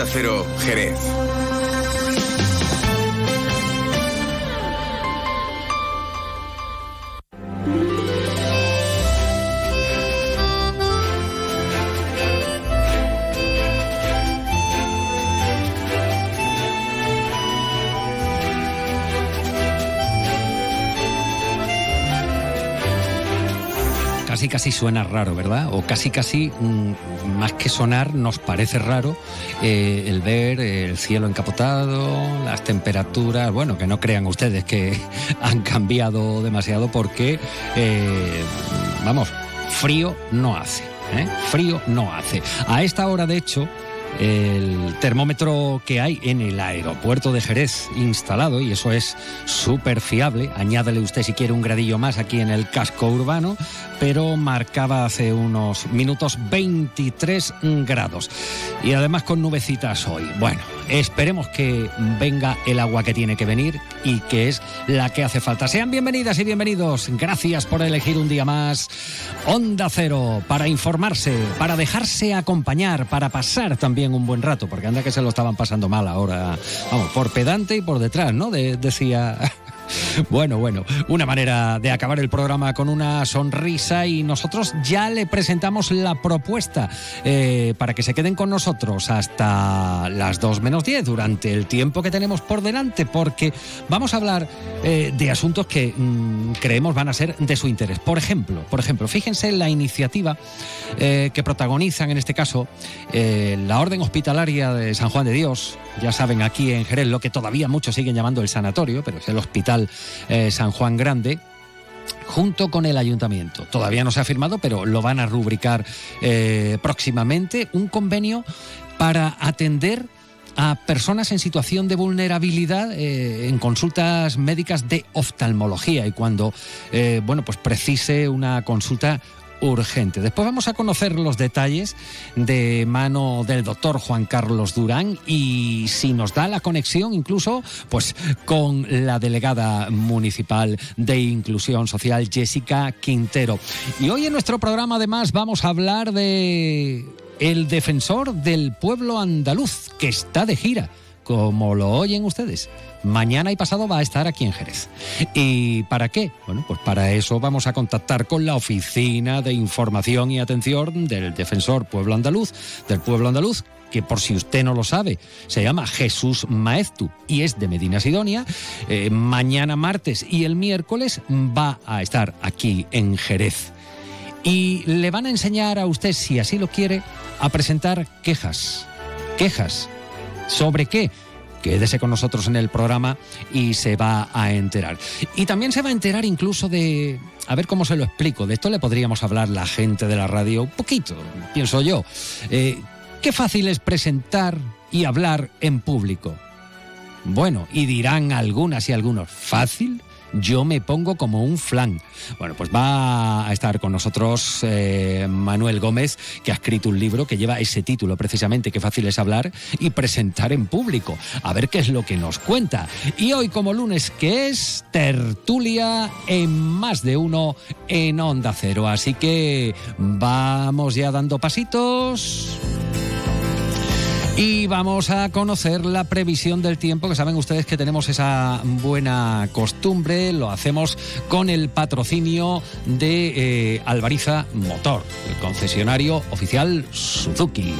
Onda Cero, Jerez. Casi suena raro, ¿verdad? O casi casi, mm, más que sonar, nos parece raro eh, el ver el cielo encapotado, las temperaturas, bueno, que no crean ustedes que han cambiado demasiado porque, eh, vamos, frío no hace. ¿eh? Frío no hace. A esta hora, de hecho, el termómetro que hay en el aeropuerto de Jerez instalado, y eso es súper fiable, añádale usted si quiere un gradillo más aquí en el casco urbano, pero marcaba hace unos minutos 23 grados. Y además con nubecitas hoy. Bueno, esperemos que venga el agua que tiene que venir y que es la que hace falta. Sean bienvenidas y bienvenidos. Gracias por elegir un día más Onda Cero para informarse, para dejarse acompañar, para pasar también un buen rato, porque anda que se lo estaban pasando mal ahora, vamos, por pedante y por detrás, ¿no? decía bueno, bueno, una manera de acabar el programa con una sonrisa y nosotros ya le presentamos la propuesta eh, para que se queden con nosotros hasta las 2 menos 10 durante el tiempo que tenemos por delante, porque vamos a hablar eh, de asuntos que mm, creemos van a ser de su interés. Por ejemplo, por ejemplo, fíjense la iniciativa eh, que protagonizan en este caso la Orden Hospitalaria de San Juan de Dios, ya saben aquí en Jerez lo que todavía muchos siguen llamando el sanatorio, pero es el hospital eh, San Juan Grande junto con el ayuntamiento. Todavía no se ha firmado, pero lo van a rubricar eh, próximamente, un convenio para atender a personas en situación de vulnerabilidad eh, en consultas médicas de oftalmología y cuando bueno pues precise una consulta urgente. Después vamos a conocer los detalles de mano del doctor Juan Carlos Durán y si nos da la conexión incluso pues con la delegada municipal de inclusión social Jessica Quintero. Y hoy en nuestro programa además vamos a hablar de el defensor del pueblo andaluz que está de gira, como lo oyen ustedes mañana y pasado va a estar aquí en Jerez. ¿Y para qué? Bueno, pues para eso vamos a contactar con la Oficina de Información y Atención del Defensor Pueblo Andaluz, del Pueblo Andaluz, que por si usted no lo sabe, se llama Jesús Maeztu y es de Medina Sidonia. Eh, mañana martes y el miércoles va a estar aquí en Jerez. Y le van a enseñar a usted, si así lo quiere, a presentar quejas. Quejas. ¿Sobre qué? Quédese con nosotros en el programa y se va a enterar. Y también se va a enterar incluso de, a ver cómo se lo explico, de esto le podríamos hablar la gente de la radio un poquito, pienso yo. Eh, qué fácil es presentar y hablar en público. Bueno, y dirán algunas y algunos, ¿fácil? Yo me pongo como un flan. Bueno, pues va a estar con nosotros eh, Manuel Gómez, que ha escrito un libro que lleva ese título precisamente, que fácil es hablar y presentar en público. A ver qué es lo que nos cuenta. Y hoy como lunes, que es tertulia en más de uno en Onda Cero. Así que vamos ya dando pasitos. Y vamos a conocer la previsión del tiempo, que saben ustedes que tenemos esa buena costumbre, lo hacemos con el patrocinio de eh, Motor, el concesionario oficial Suzuki.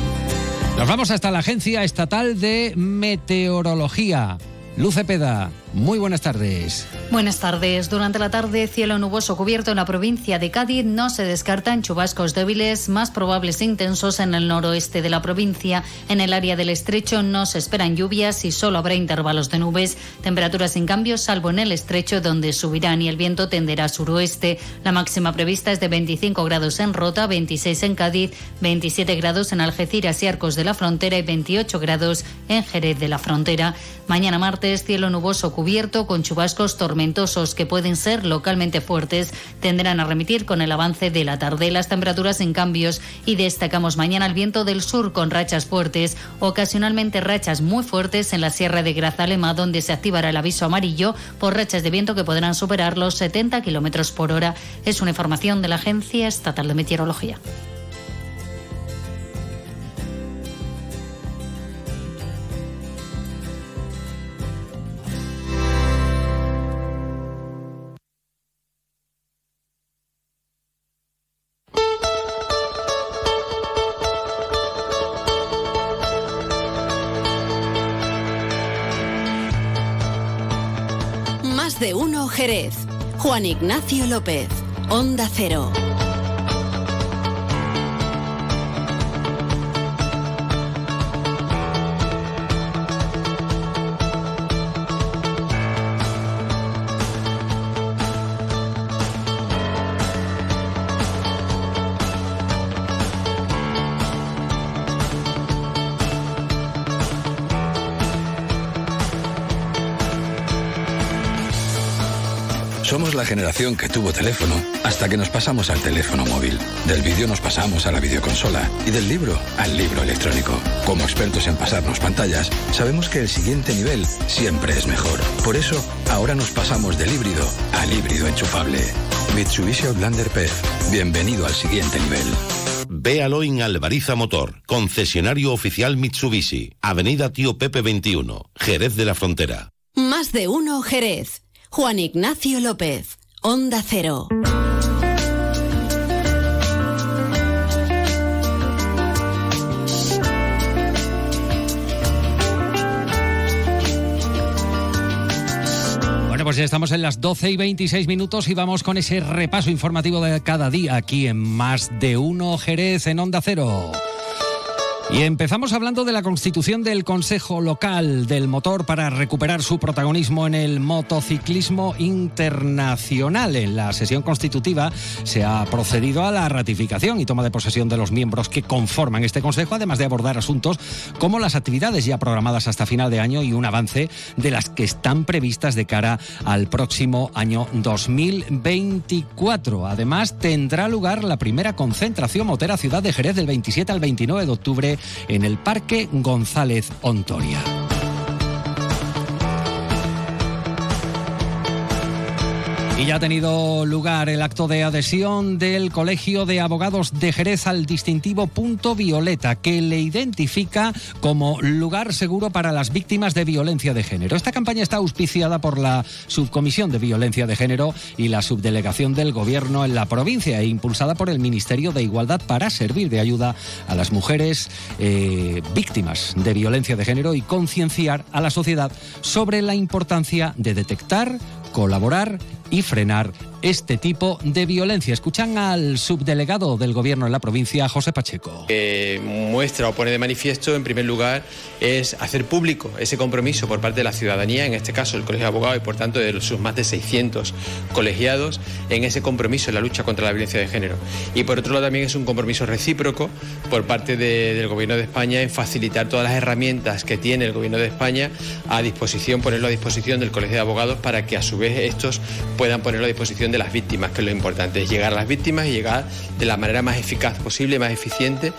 Nos vamos hasta la Agencia Estatal de Meteorología. Luce Peda, muy buenas tardes. Buenas tardes. Durante la tarde, cielo nuboso cubierto en la provincia de Cádiz. No se descartan chubascos débiles, más probables e intensos en el noroeste de la provincia. En el área del estrecho no se esperan lluvias y solo habrá intervalos de nubes. Temperaturas sin cambios, salvo en el estrecho, donde subirán y el viento tenderá a suroeste. La máxima prevista es de 25 grados en Rota, 26 en Cádiz, 27 grados en Algeciras y Arcos de la Frontera y 28 grados en Jerez de la Frontera. Mañana martes, cielo nuboso cubierto con chubascos tormentosos que pueden ser localmente fuertes. Tendrán a remitir con el avance de la tarde las temperaturas en cambios y destacamos mañana el viento del sur con rachas fuertes, ocasionalmente rachas muy fuertes en la Sierra de Grazalema, donde se activará el aviso amarillo por rachas de viento que podrán superar los 70 kilómetros por hora. Es una información de la Agencia Estatal de Meteorología. Juan Ignacio López, Onda Cero. Somos la generación que tuvo teléfono hasta que nos pasamos al teléfono móvil. Del vídeo nos pasamos a la videoconsola y del libro al libro electrónico. Como expertos en pasarnos pantallas, sabemos que el siguiente nivel siempre es mejor. Por eso, ahora nos pasamos del híbrido al híbrido enchufable. Mitsubishi Outlander PEF. Bienvenido al siguiente nivel. Véalo en Alvariza Motor, concesionario oficial Mitsubishi, Avenida Tío Pepe 21, Jerez de la Frontera. Más de uno Jerez. Juan Ignacio López, Onda Cero. Bueno, pues ya estamos en las 12 y 26 minutos y vamos con ese repaso informativo de cada día aquí en Más de Uno Jerez en Onda Cero. Y empezamos hablando de la constitución del Consejo Local del Motor para recuperar su protagonismo en el motociclismo internacional. En la sesión constitutiva se ha procedido a la ratificación y toma de posesión de los miembros que conforman este Consejo, además de abordar asuntos como las actividades ya programadas hasta final de año y un avance de las que están previstas de cara al próximo año 2024. Además, tendrá lugar la primera concentración motera Ciudad de Jerez del 27 al 29 de octubre en el Parque González Ontoria. Y ya ha tenido lugar el acto de adhesión del Colegio de Abogados de Jerez al distintivo Punto Violeta, que le identifica como lugar seguro para las víctimas de violencia de género. Esta campaña está auspiciada por la Subcomisión de Violencia de Género y la Subdelegación del Gobierno en la provincia e impulsada por el Ministerio de Igualdad para servir de ayuda a las mujeres eh, víctimas de violencia de género y concienciar a la sociedad sobre la importancia de detectar, colaborar y frenar este tipo de violencia. Escuchan al subdelegado del Gobierno en la provincia, José Pacheco. Que muestra o pone de manifiesto, en primer lugar, es hacer público ese compromiso por parte de la ciudadanía, en este caso el Colegio de Abogados y por tanto de sus más de 600 colegiados, en ese compromiso en la lucha contra la violencia de género. Y por otro lado también es un compromiso recíproco por parte de, del Gobierno de España en facilitar todas las herramientas que tiene el Gobierno de España a disposición, ponerlo a disposición del Colegio de Abogados para que a su vez estos puedan ponerlo a disposición de las víctimas, que es lo importante, es llegar a las víctimas y llegar de la manera más eficaz posible, más eficiente.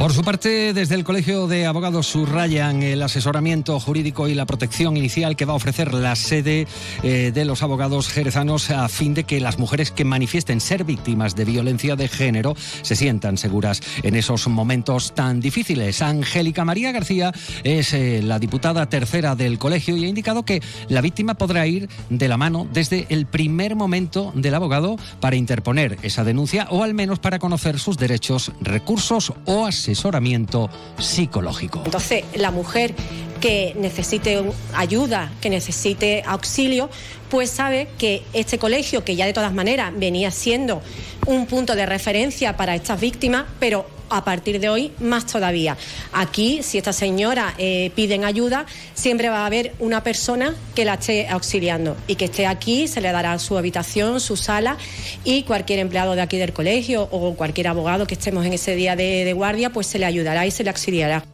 Por su parte, desde el Colegio de Abogados subrayan el asesoramiento jurídico y la protección inicial que va a ofrecer la sede eh, de los abogados jerezanos a fin de que las mujeres que manifiesten ser víctimas de violencia de género se sientan seguras en esos momentos tan difíciles. Angélica María García es eh, la diputada tercera del colegio y ha indicado que la víctima podrá ir de la mano desde el primer momento del abogado para interponer esa denuncia o al menos para conocer sus derechos, recursos o asesoramiento asesoramiento psicológico. Entonces, la mujer que necesite ayuda, que necesite auxilio, pues sabe que este colegio, que ya de todas maneras venía siendo un punto de referencia para estas víctimas, pero a partir de hoy más todavía. Aquí, si esta señora eh, piden ayuda, siempre va a haber una persona que la esté auxiliando y que esté aquí, se le dará su habitación, su sala y cualquier empleado de aquí del colegio o cualquier abogado que estemos en ese día de, de guardia, pues se le ayudará y se le auxiliará.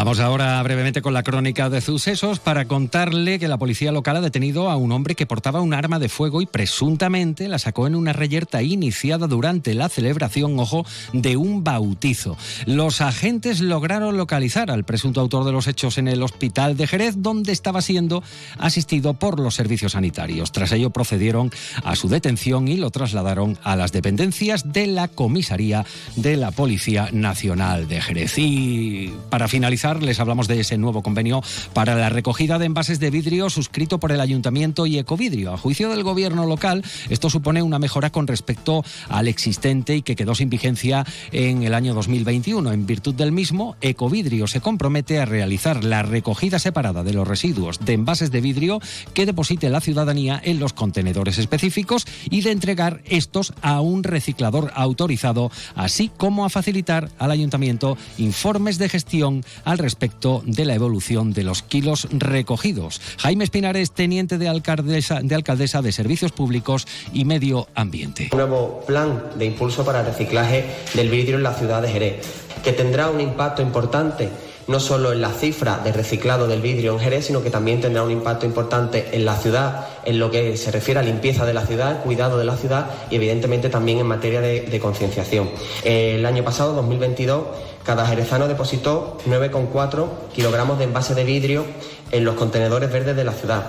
Vamos ahora brevemente con la crónica de sucesos para contarle que la policía local ha detenido a un hombre que portaba un arma de fuego y presuntamente la sacó en una reyerta iniciada durante la celebración, ojo, de un bautizo. Los agentes lograron localizar al presunto autor de los hechos en el hospital de Jerez, donde estaba siendo asistido por los servicios sanitarios. Tras ello procedieron a su detención y lo trasladaron a las dependencias de la comisaría de la Policía Nacional de Jerez. Y para finalizar, Les hablamos de ese nuevo convenio para la recogida de envases de vidrio suscrito por el Ayuntamiento y Ecovidrio. A juicio del gobierno local, esto supone una mejora con respecto al existente y que quedó sin vigencia en el año 2021. En virtud del mismo, Ecovidrio se compromete a realizar la recogida separada de los residuos de envases de vidrio que deposite la ciudadanía en los contenedores específicos y de entregar estos a un reciclador autorizado, así como a facilitar al ayuntamiento informes de gestión al respecto de la evolución de los kilos recogidos. Jaime Espinares, teniente de alcaldesa de, alcaldesa de Servicios Públicos y Medio Ambiente. Un nuevo plan de impulso para el reciclaje del vidrio en la ciudad de Jerez, que tendrá un impacto importante no solo en la cifra de reciclado del vidrio en Jerez, sino que también tendrá un impacto importante en la ciudad, en lo que se refiere a limpieza de la ciudad, cuidado de la ciudad y evidentemente también en materia de, concienciación. El año pasado, 2022, cada jerezano depositó 9,4 kilogramos de envase de vidrio en los contenedores verdes de la ciudad.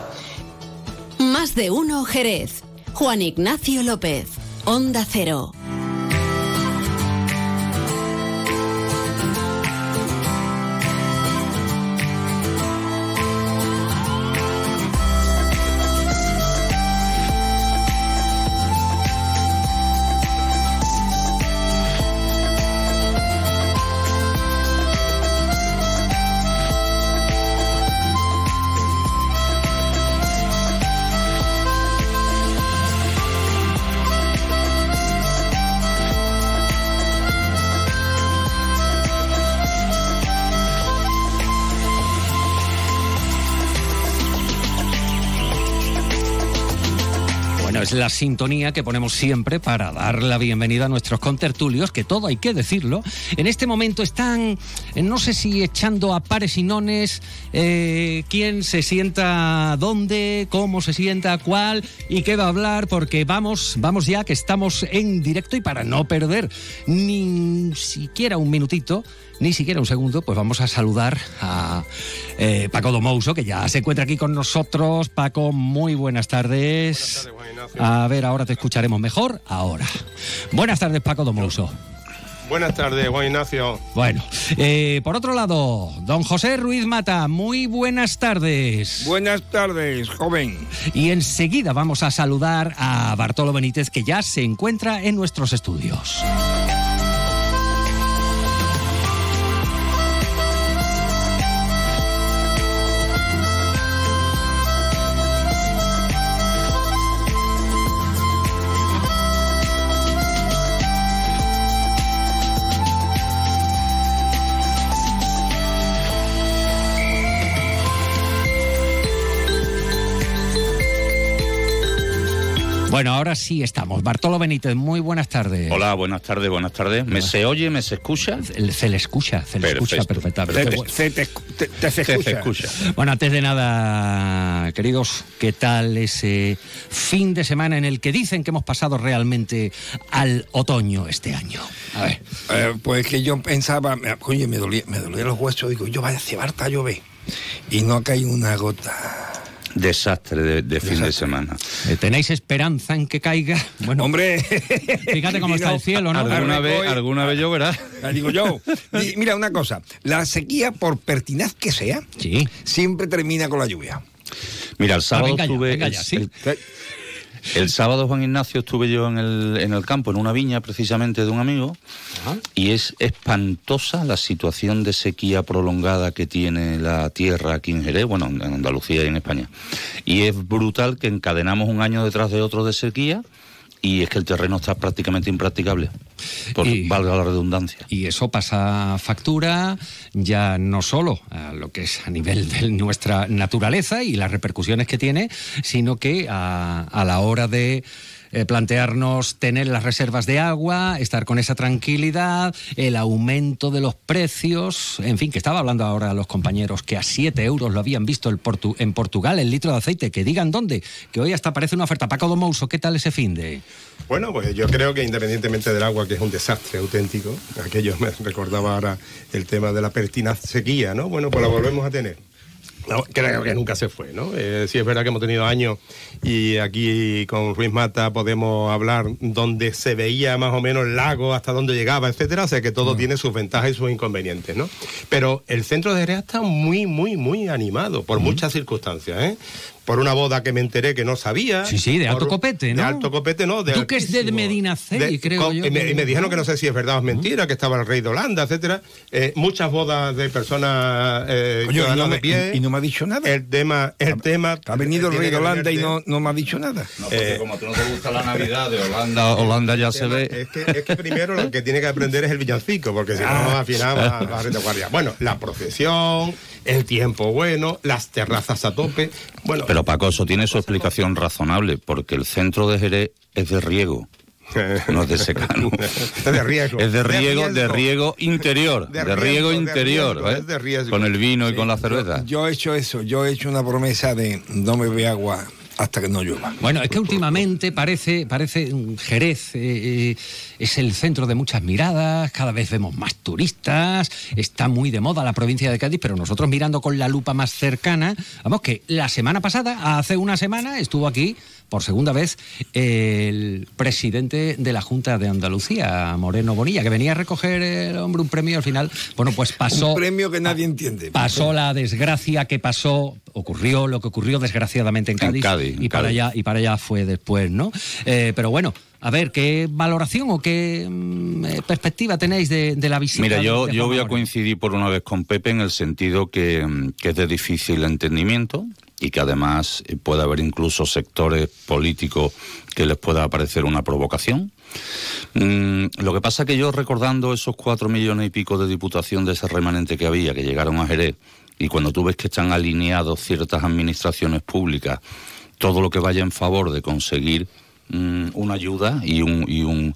Más de uno Jerez. Juan Ignacio López, Onda Cero. La sintonía que ponemos siempre para dar la bienvenida a nuestros contertulios, que todo hay que decirlo. En este momento están, eh, no sé si echando a pares y nones, eh, quién se sienta dónde, cómo se sienta, cuál y qué va a hablar, porque vamos, vamos ya que estamos en directo y para no perder ni siquiera un minutito, ni siquiera un segundo, pues vamos a saludar a eh, Paco Domouso, que ya se encuentra aquí con nosotros. Paco, muy buenas tardes. Buenas tardes a ver, ahora te escucharemos mejor. Ahora. Buenas tardes, Paco Domouso. Buenas tardes, Juan Ignacio. Bueno, eh, por otro lado, don José Ruiz Mata, muy buenas tardes. Buenas tardes, joven. Y enseguida vamos a saludar a Bartolo Benítez, que ya se encuentra en nuestros estudios. Bueno, ahora sí estamos. Bartolo Benítez, muy buenas tardes. Hola, buenas tardes, buenas tardes. ¿Me se oye, me se escucha? Se le escucha, se le escucha perfectamente. Se, te, escucha. Bueno, antes de nada, queridos, ¿qué tal ese fin de semana en el que dicen que hemos pasado realmente al otoño este año? A ver. Eh, pues que yo pensaba, oye, me dolía, me dolía los huesos, digo, yo vaya a llevar a llover. Y no ha caído una gota desastre de, fin de semana. Eh, ¿Tenéis esperanza en que caiga? Bueno, hombre, fíjate cómo está el cielo, ¿no? Alguna vez, alguna vez lloverá. digo yo. mira, una cosa, la sequía, por pertinaz que sea, sí. siempre termina con la lluvia. Mira, el sábado tuve... El sábado, Juan Ignacio, estuve yo en el, en el campo, en una viña precisamente de un amigo, y es espantosa la situación de sequía prolongada que tiene la tierra aquí en Jerez, bueno, en Andalucía y en España. Y es brutal que encadenamos un año detrás de otro de sequía y es que el terreno está prácticamente impracticable, por valga la redundancia. Y eso pasa factura ya no solo a lo que es a nivel de nuestra naturaleza y las repercusiones que tiene, sino que a la hora de eh, plantearnos tener las reservas de agua, estar con esa tranquilidad, el aumento de los precios, en fin, que estaba hablando ahora los compañeros que a 7 euros lo habían visto el en Portugal el litro de aceite, que digan dónde, que hoy hasta parece una oferta. Paco Domouso, ¿qué tal ese fin de...? Bueno, pues yo creo que independientemente del agua, que es un desastre auténtico, aquello me recordaba ahora el tema de la pertinaz sequía, ¿no? Bueno, pues la volvemos a tener. No, creo que nunca se fue, ¿no? Eh, sí es verdad que hemos tenido años y aquí con Ruiz Mata podemos hablar donde se veía más o menos el lago, hasta dónde llegaba, etcétera, o sea que todo mm. tiene sus ventajas y sus inconvenientes, ¿no? Pero el centro de Jerez está muy, muy, muy animado por mm. muchas circunstancias, ¿eh? Por una boda que me enteré que no sabía. Sí, sí, de alto copete, ¿no? De alto copete, no. De que es de Medina Celi, creo yo. Y me, dijeron que no sé si es verdad o es mentira, que estaba el rey de Holanda, etcétera. Eh, muchas bodas de personas eh, no de pie. Y, no me ha dicho nada. El tema, el ha, tema. Ha venido el rey de Holanda y no, no me ha dicho nada. No, porque eh, como tú no te gusta la Navidad de Holanda, Holanda ya se ve. Es que, es que primero lo que tiene que aprender es el villancico, porque si no, ah. al final va, va a retaguardia. Bueno, la procesión el tiempo bueno, las terrazas a tope. Bueno, Pero Paco, eso tiene su explicación razonable, porque el centro de Jerez es de riego. No es de secano. es de riego. Es de riego, de, riego interior. De, riego, interior. ¿eh? Con el vino y con la cerveza. Yo, he hecho eso. Yo he hecho una promesa de no me ve agua hasta que no llueva. Bueno, es que últimamente parece, parece Jerez eh, eh, es el centro de muchas miradas, cada vez vemos más turistas, está muy de moda la provincia de Cádiz, pero nosotros mirando con la lupa más cercana, vamos que la semana pasada, hace una semana, estuvo aquí por segunda vez el presidente de la Junta de Andalucía, Moreno Bonilla, que venía a recoger el hombre un premio al final, bueno, pues pasó... Un premio que nadie entiende. Pasó la desgracia que pasó, ocurrió lo que ocurrió desgraciadamente en Cádiz, y, Para allá, y para allá fue después, ¿no? Eh, pero bueno... A ver, ¿qué valoración o qué mm, eh, perspectiva tenéis de, la visita? Mira, yo, yo voy a coincidir por una vez con Pepe en el sentido que, que es de difícil entendimiento y que además eh, puede haber incluso sectores políticos que les pueda parecer una provocación. Mm, lo que pasa que yo recordando esos cuatro millones y pico de diputación de ese remanente que había, que llegaron a Jerez, y cuando tú ves que están alineados ciertas administraciones públicas, todo lo que vaya en favor de conseguir Mm, una ayuda y un, y un,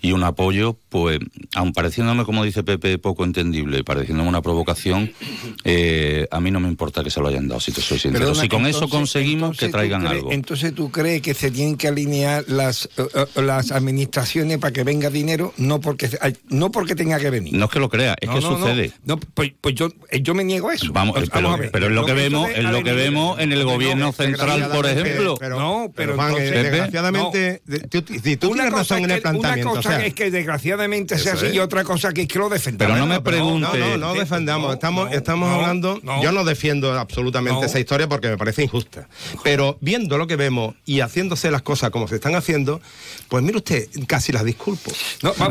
y un apoyo, pues, aun pareciéndome, como dice Pepe, poco entendible, y pareciéndome una provocación, eh, a mí no me importa que se lo hayan dado, si te soy sincero. si con eso conseguimos que traigan algo. Entonces, ¿tú crees que se tienen que alinear las, eh, las administraciones para que venga dinero? No porque, no porque tenga que venir. No es que lo crea, es que sucede. No, pues, pues, yo, yo me niego a eso. Vamos, pero, pero, es lo que vemos, es lo que vemos en el gobierno central, por ejemplo. no, pero, desgraciadamente si tú tienes razón en el planteamiento. Una cosa es que desgraciadamente sea así y otra cosa que es que lo defendamos. Pero no me pregunte. No, no, no defendamos. Estamos, estamos hablando. Yo no defiendo absolutamente esa historia porque me parece injusta. Pero viendo lo que vemos y haciéndose las cosas como se están haciendo, pues mire usted, casi las disculpo.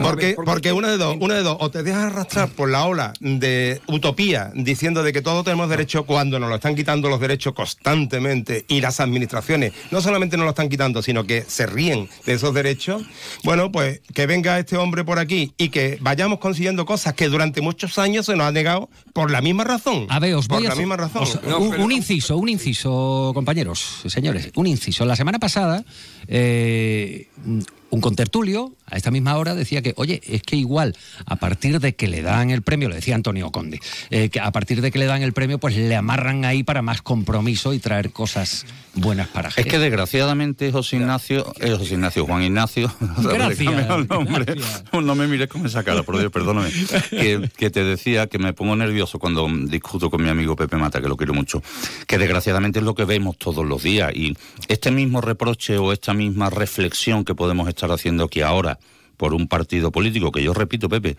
porque, porque una de dos, una de dos, o te dejas arrastrar por la ola de utopía diciendo de que todos tenemos derecho cuando nos lo están quitando los derechos constantemente y las administraciones no solamente nos lo están quitando, sino que se ríen de esos derechos, bueno, pues que venga este hombre por aquí y que vayamos consiguiendo cosas que durante muchos años se nos ha negado por la misma razón. A ver, os voy por la misma razón. un, inciso, un inciso, compañeros, señores, un inciso. La semana pasada, eh, un contertulio a esta misma hora decía que, oye, es que igual a partir de que le dan el premio, lo decía Antonio Conde, eh, que a partir de que le dan el premio, pues le amarran ahí para más compromiso y traer cosas buenas para Es que desgraciadamente José Ignacio, eh, José Ignacio, Juan Ignacio, no me mires con esa cara, por Dios, perdóname, que, que, te decía que me pongo nervioso cuando discuto con mi amigo Pepe Mata, que lo quiero mucho, que desgraciadamente es lo que vemos todos los días y este mismo reproche o esta misma reflexión que podemos estar haciendo aquí ahora por un partido político, que yo repito, Pepe,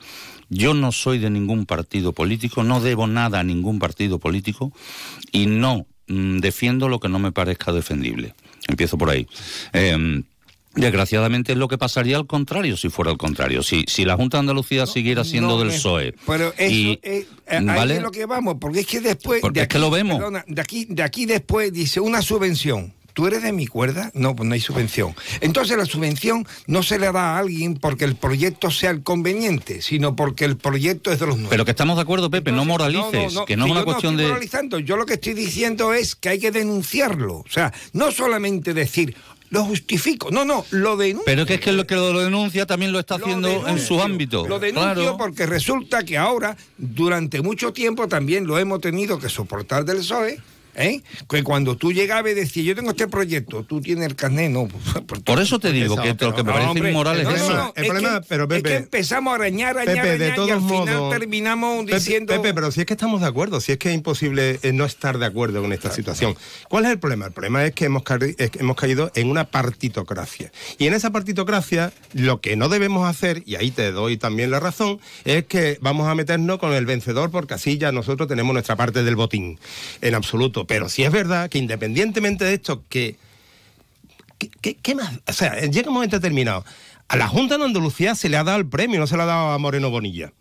yo no soy de ningún partido político, no debo nada a ningún partido político y no mm, defiendo lo que no me parezca defendible. Empiezo por ahí. Em, desgraciadamente es lo que pasaría al contrario si fuera al contrario. Si, si la Junta de Andalucía siguiera siendo del PSOE. Pero eso es, ¿vale? lo que vamos, porque es que después. Porque es que lo vemos. de, aquí, de aquí después dice una subvención ¿Tú eres de mi cuerda? No, pues no hay subvención. Entonces la subvención no se le da a alguien porque el proyecto sea el conveniente, sino porque el proyecto es de los nuevos. Pero que estamos de acuerdo, Pepe, no moralices, que no es una cuestión de... Moralizando. Yo lo que estoy diciendo es que hay que denunciarlo. O sea, no solamente decir, lo justifico. No, no, lo denuncio. Pero que es que lo que lo denuncia también lo está haciendo en su ámbito. Lo denuncio porque resulta que ahora, durante mucho tiempo, también lo hemos tenido que soportar del PSOE ¿eh? Que cuando tú llegabas y decías, yo tengo este proyecto, tú tienes el carnet, no. Por eso te digo que lo que me parece inmoral es eso. el problema, pero Pepe, es que empezamos a arañar, arañar, Pepe, arañar de todos y al modos, final terminamos diciendo... Pepe, pero si es que estamos de acuerdo, si es que es imposible eh, no estar de acuerdo con esta situación. ¿Cuál es el problema? El problema es que hemos, es que hemos caído en una partitocracia. Y en esa partitocracia, lo que no debemos hacer, y ahí te doy también la razón, es que vamos a meternos con el vencedor porque así ya nosotros tenemos nuestra parte del botín, en absoluto. Pero sí es verdad que independientemente de esto, que... ¿Qué, más? O sea, llega un momento determinado. A la Junta de Andalucía se le ha dado el premio, no se le ha dado a Moreno Bonilla.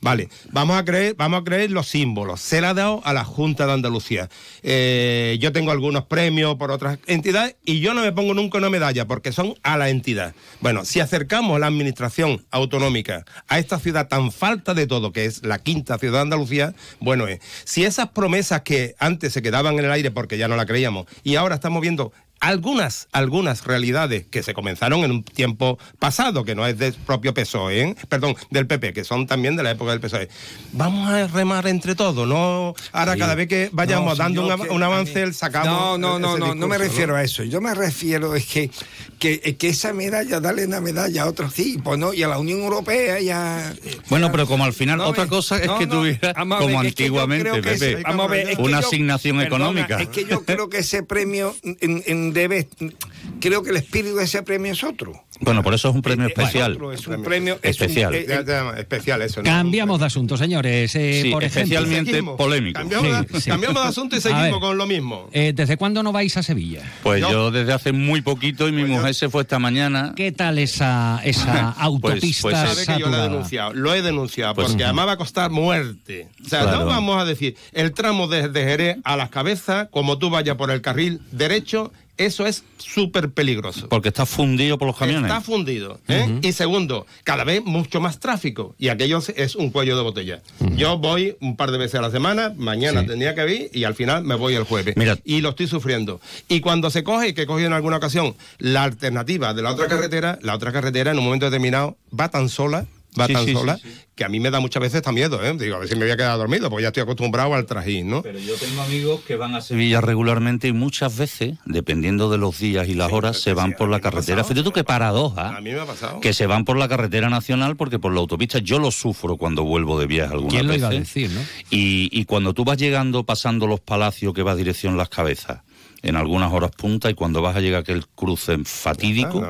Vale, vamos a creer, vamos a creer los símbolos. Se le ha dado a la Junta de Andalucía. Eh, yo tengo algunos premios por otras entidades y yo no me pongo nunca una medalla porque son a la entidad. Bueno, si acercamos la administración autonómica a esta ciudad tan falta de todo, que es la quinta ciudad de Andalucía, bueno, es, si esas promesas que antes se quedaban en el aire porque ya no la creíamos y ahora estamos viendo algunas, algunas realidades que se comenzaron en un tiempo pasado, que no es del propio PSOE, ¿eh? perdón, del PP, que son también de la época del PSOE. Vamos a remar entre todos, no ahora cada vez que vayamos dando un, avance, el sacamos. No, no, no, no, no me refiero a eso. Yo me refiero es que, que, que esa medalla, dale una medalla a otros tipos, ¿no? Y a la Unión Europea ya. Bueno, pero como al final, otra cosa es que tuviera, como antiguamente, Pepe, una asignación económica. Es que yo creo que ese premio en debe, creo que el espíritu de ese premio es otro. Bueno, por eso es un premio especial. Es, un premio especial. especial eso. Cambiamos de asunto, señores. Eh, por especialmente polémico. Cambiamos, de, asunto y seguimos con lo mismo. Eh, ¿Desde cuándo no vais a Sevilla? Pues yo, desde hace muy poquito y mi pues mujer se fue esta mañana. ¿Qué tal esa, esa pues, autopista pues, que yo lo he denunciado, lo he denunciado, pues porque además va a costar muerte. O sea, no vamos a decir, el tramo desde Jerez a las cabezas, como tú vayas por el carril derecho, eso es súper peligroso. Porque está fundido por los camiones. Está fundido. ¿eh? Y segundo, cada vez mucho más tráfico. Y aquello es un cuello de botella. Yo voy un par de veces a la semana, mañana tendría que ir y al final me voy el jueves. Mira. Y lo estoy sufriendo. Y cuando se coge, que he cogido en alguna ocasión, la alternativa de la otra carretera, la otra carretera en un momento determinado va tan sola va tan sola que a mí me da muchas veces hasta miedo, ¿eh? Digo, a ver si me voy a quedar dormido, porque ya estoy acostumbrado al trajín, ¿no? Pero yo tengo amigos que van a Sevilla regularmente y muchas veces, dependiendo de los días y las horas, se van por la carretera. Fíjate tú qué paradoja. A mí me ha pasado. Que se van por la carretera nacional porque por la autopista yo lo sufro cuando vuelvo de viaje alguna ¿Quién Lo iba a decir, ¿no? Y, y cuando tú vas llegando, pasando los palacios que va dirección Las Cabezas, en algunas horas punta y cuando vas a llegar a aquel cruce fatídico,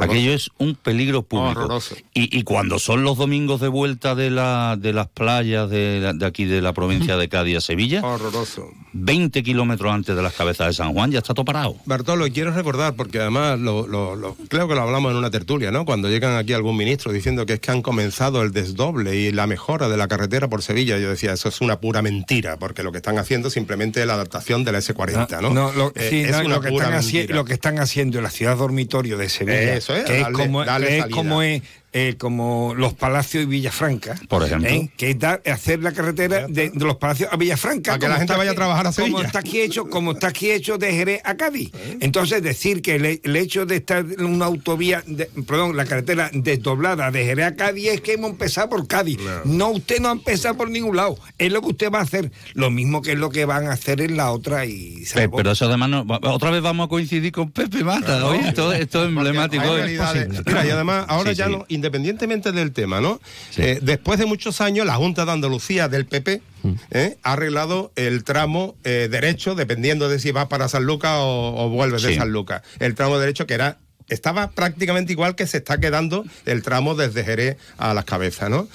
aquello es un peligro público. Y, y, cuando son los domingos de vuelta de, la, de las playas de, de aquí de la provincia de Cádiz a Sevilla, Horroroso. 20 kilómetros antes de las cabezas de San Juan ya está todo parado. Bartolo, quiero recordar, porque además lo, lo, creo que lo hablamos en una tertulia, ¿no? Cuando llegan aquí algún ministro diciendo que es que han comenzado el desdoble y la mejora de la carretera por Sevilla, yo decía, eso es una pura mentira, porque lo que están haciendo es simplemente la adaptación de la S40, ¿no? no, lo, eh, lo, que están lo, que están haciendo en la ciudad dormitorio de Sevilla, Eso es, que es como, que es como es eh, como los Palacios y Villafranca. Por ejemplo. ¿eh? Que es dar, hacer la carretera de, los Palacios a Villafranca. Para que la gente vaya a trabajar a Sevilla. Como está aquí hecho, como está aquí hecho de Jerez a Cádiz. Entonces, decir que el, hecho de estar en una autovía, perdón, la carretera desdoblada de Jerez a Cádiz es que hemos empezado por Cádiz. No. usted no ha empezado por ningún lado. Es lo que usted va a hacer. Lo mismo que es lo que van a hacer en la otra y Pero eso además, no, otra vez vamos a coincidir con Pepe Mata. esto, es emblemático. Mira, y además, ahora ya no, independientemente de tema, ¿no? Eh, después de muchos años, la Junta de Andalucía del PP mm. eh, ha arreglado el tramo eh, derecho, dependiendo de si vas para San Lucas o, vuelves de San Lucas. El tramo derecho que era estaba prácticamente igual que se está quedando el tramo desde Jerez a las cabezas, ¿no?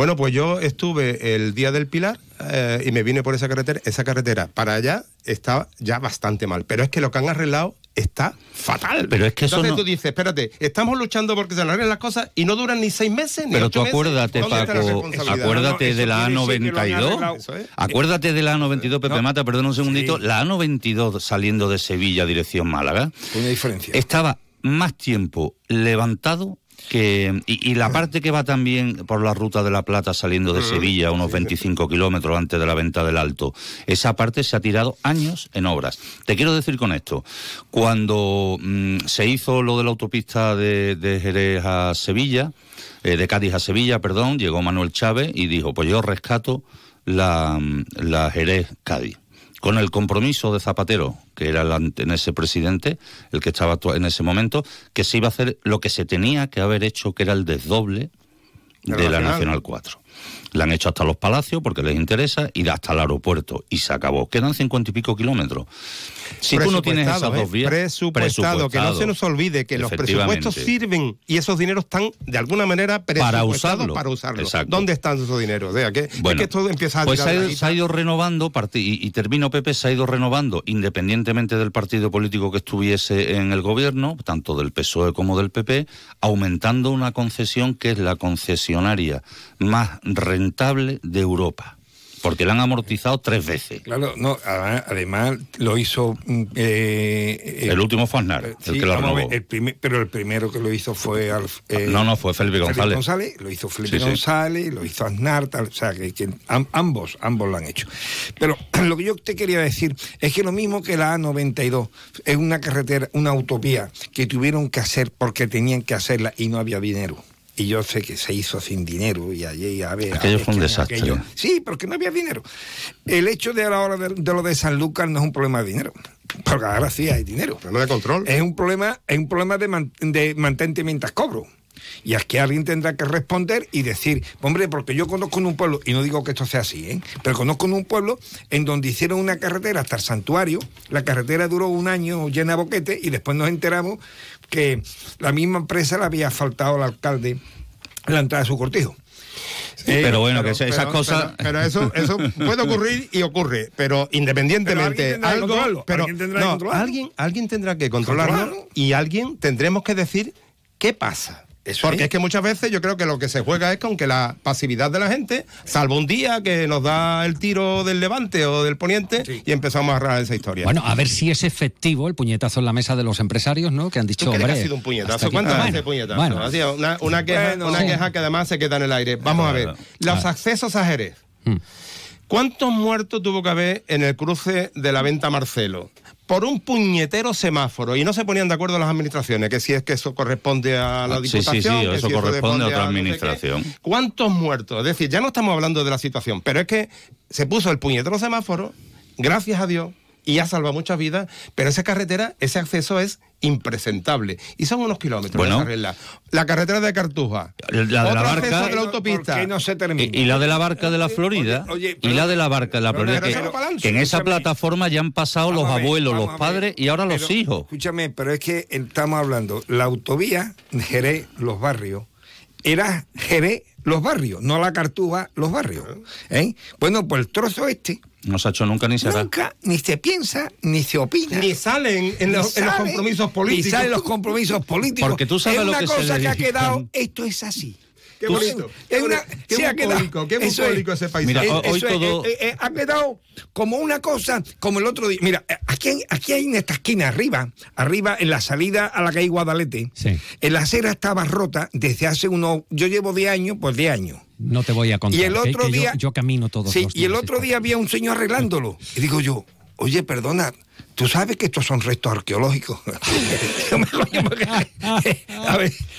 Bueno, pues yo estuve el día del Pilar y me vine por esa carretera. Esa carretera para allá está ya bastante mal, pero es que lo que han arreglado está fatal. Pero es que eso Entonces tú dices, espérate, estamos luchando porque se arreglen las cosas y no duran ni seis meses ni Pero tú acuérdate, Paco, acuérdate de la A92. Acuérdate de la A92, Pepe Mata, perdón un segundito. La A92 saliendo de Sevilla, dirección Málaga. Una diferencia. Estaba más tiempo levantado que, y, la parte que va también por la ruta de la Plata saliendo de Sevilla, unos 25 kilómetros antes de la venta del Alto, esa parte se ha tirado años en obras. Te quiero decir con esto, cuando mm, se hizo lo de la autopista de, Jerez a Sevilla, eh, de Cádiz a Sevilla, perdón, llegó Manuel Chávez y dijo, pues yo rescato la, la Jerez Cádiz con el compromiso de Zapatero, que era el, en ese presidente, el que estaba en ese momento, que se iba a hacer lo que se tenía que haber hecho, que era el desdoble de la Nacional 4. La han hecho hasta los palacios porque les interesa, ir hasta el aeropuerto y se acabó. Quedan cincuenta y pico kilómetros. Si tú no tienes esas dos vías. Presupuestado, que no se nos olvide que los presupuestos sirven y esos dineros están de alguna manera para usarlo. Para usarlo. ¿Dónde están esos dineros? De que, es que todo empieza a Pues se ha, ido, renovando, y, y termino Pepe, se ha ido renovando independientemente del partido político que estuviese en el gobierno, tanto del PSOE como del PP, aumentando una concesión que es la concesionaria más rentable de Europa porque la han amortizado tres veces. Claro, no, además lo hizo... Mm, eh, el, último fue Aznar, el que lo renovó. pero el primero que lo hizo fue... Eh, no, no, fue Felipe González. Felipe González, lo hizo Felipe González, lo hizo Aznar, tal, o sea, que, ambos, ambos lo han hecho. Pero lo que yo te quería decir es que lo mismo que la A92 es una carretera, una utopía que tuvieron que hacer porque tenían que hacerla y no había dinero y yo sé que se hizo sin dinero y allí a ver... Aquello fue un desastre. sí, porque no había dinero. El hecho de la hora de, lo de San Lucas no es un problema de dinero. Porque ahora sí hay dinero. Problema de control. Es un problema, es un problema de, de mantente mientras cobro. Y aquí alguien tendrá que responder y decir, hombre, porque yo conozco un pueblo, y no digo que esto sea así, ¿eh? pero conozco un pueblo en donde hicieron una carretera hasta el santuario, la carretera duró un año llena de boquete y después nos enteramos que la misma empresa le había faltado al alcalde la entrada de su cortijo. pero bueno, que esas cosas. Pero, eso, eso puede ocurrir y ocurre. Pero independientemente, algo. Pero ¿Alguien tendrá, que alguien, alguien tendrá que controlarlo y alguien tendremos que decir qué pasa. Porque es que muchas veces yo creo que lo que se juega es con que la pasividad de la gente, salvo un día que nos da el tiro del levante o del poniente y empezamos a agarrar esa historia. Bueno, a ver si es efectivo el puñetazo en la mesa de los empresarios, ¿no? Que han dicho, hombre. Que ha sido un puñetazo? ¿Cuántas veces puñetazo? Bueno. una, queja, una queja que además se queda en el aire. Vamos a ver. Los accesos a Jerez. Hmm. ¿Cuántos muertos tuvo que haber en el cruce de la venta Marcelo? Por un puñetero semáforo y no se ponían de acuerdo las administraciones, que si es que eso corresponde a la diputación. Sí, sí, sí, eso corresponde a otra administración. ¿Cuántos muertos? Es decir, ya no estamos hablando de la situación, pero es que se puso el puñetero semáforo, gracias a Dios, y ha salvado muchas vidas, pero esa carretera, ese acceso es impresentable. Y son unos kilómetros bueno, La carretera de Cartuja. La de la barca. De la autopista. No se termina? Y, la de la barca de la Florida. y la de la barca de la Florida. Que, en esa plataforma ya han pasado los abuelos, los padres y ahora los hijos. Escúchame, pero es que estamos hablando, la autovía Jerez, los barrios, era Jerez, los barrios, no la Cartuja, los barrios. ¿eh? Bueno, pues el trozo este no se ha hecho nunca ni se hará. Nunca, ni se piensa, ni se opina. Ni salen en, los, compromisos políticos. Ni salen los compromisos políticos. Porque tú sabes es lo una que cosa que ha quedado, esto es así. Qué bonito. Es una, qué se ha quedado, qué ese país. Mira, hoy todo... Eh, eh, ha quedado como una cosa, como el otro día. Mira, aquí hay, aquí hay en esta esquina arriba, arriba en la salida a la calle Guadalete, en la acera estaba rota desde hace unos, yo llevo 10 años, pues 10 años. No te voy a contar. Y el otro día. Yo, camino todos sí, Y el otro día había un señor arreglándolo. Y digo yo, oye, perdona, Tú sabes que estos son restos arqueológicos.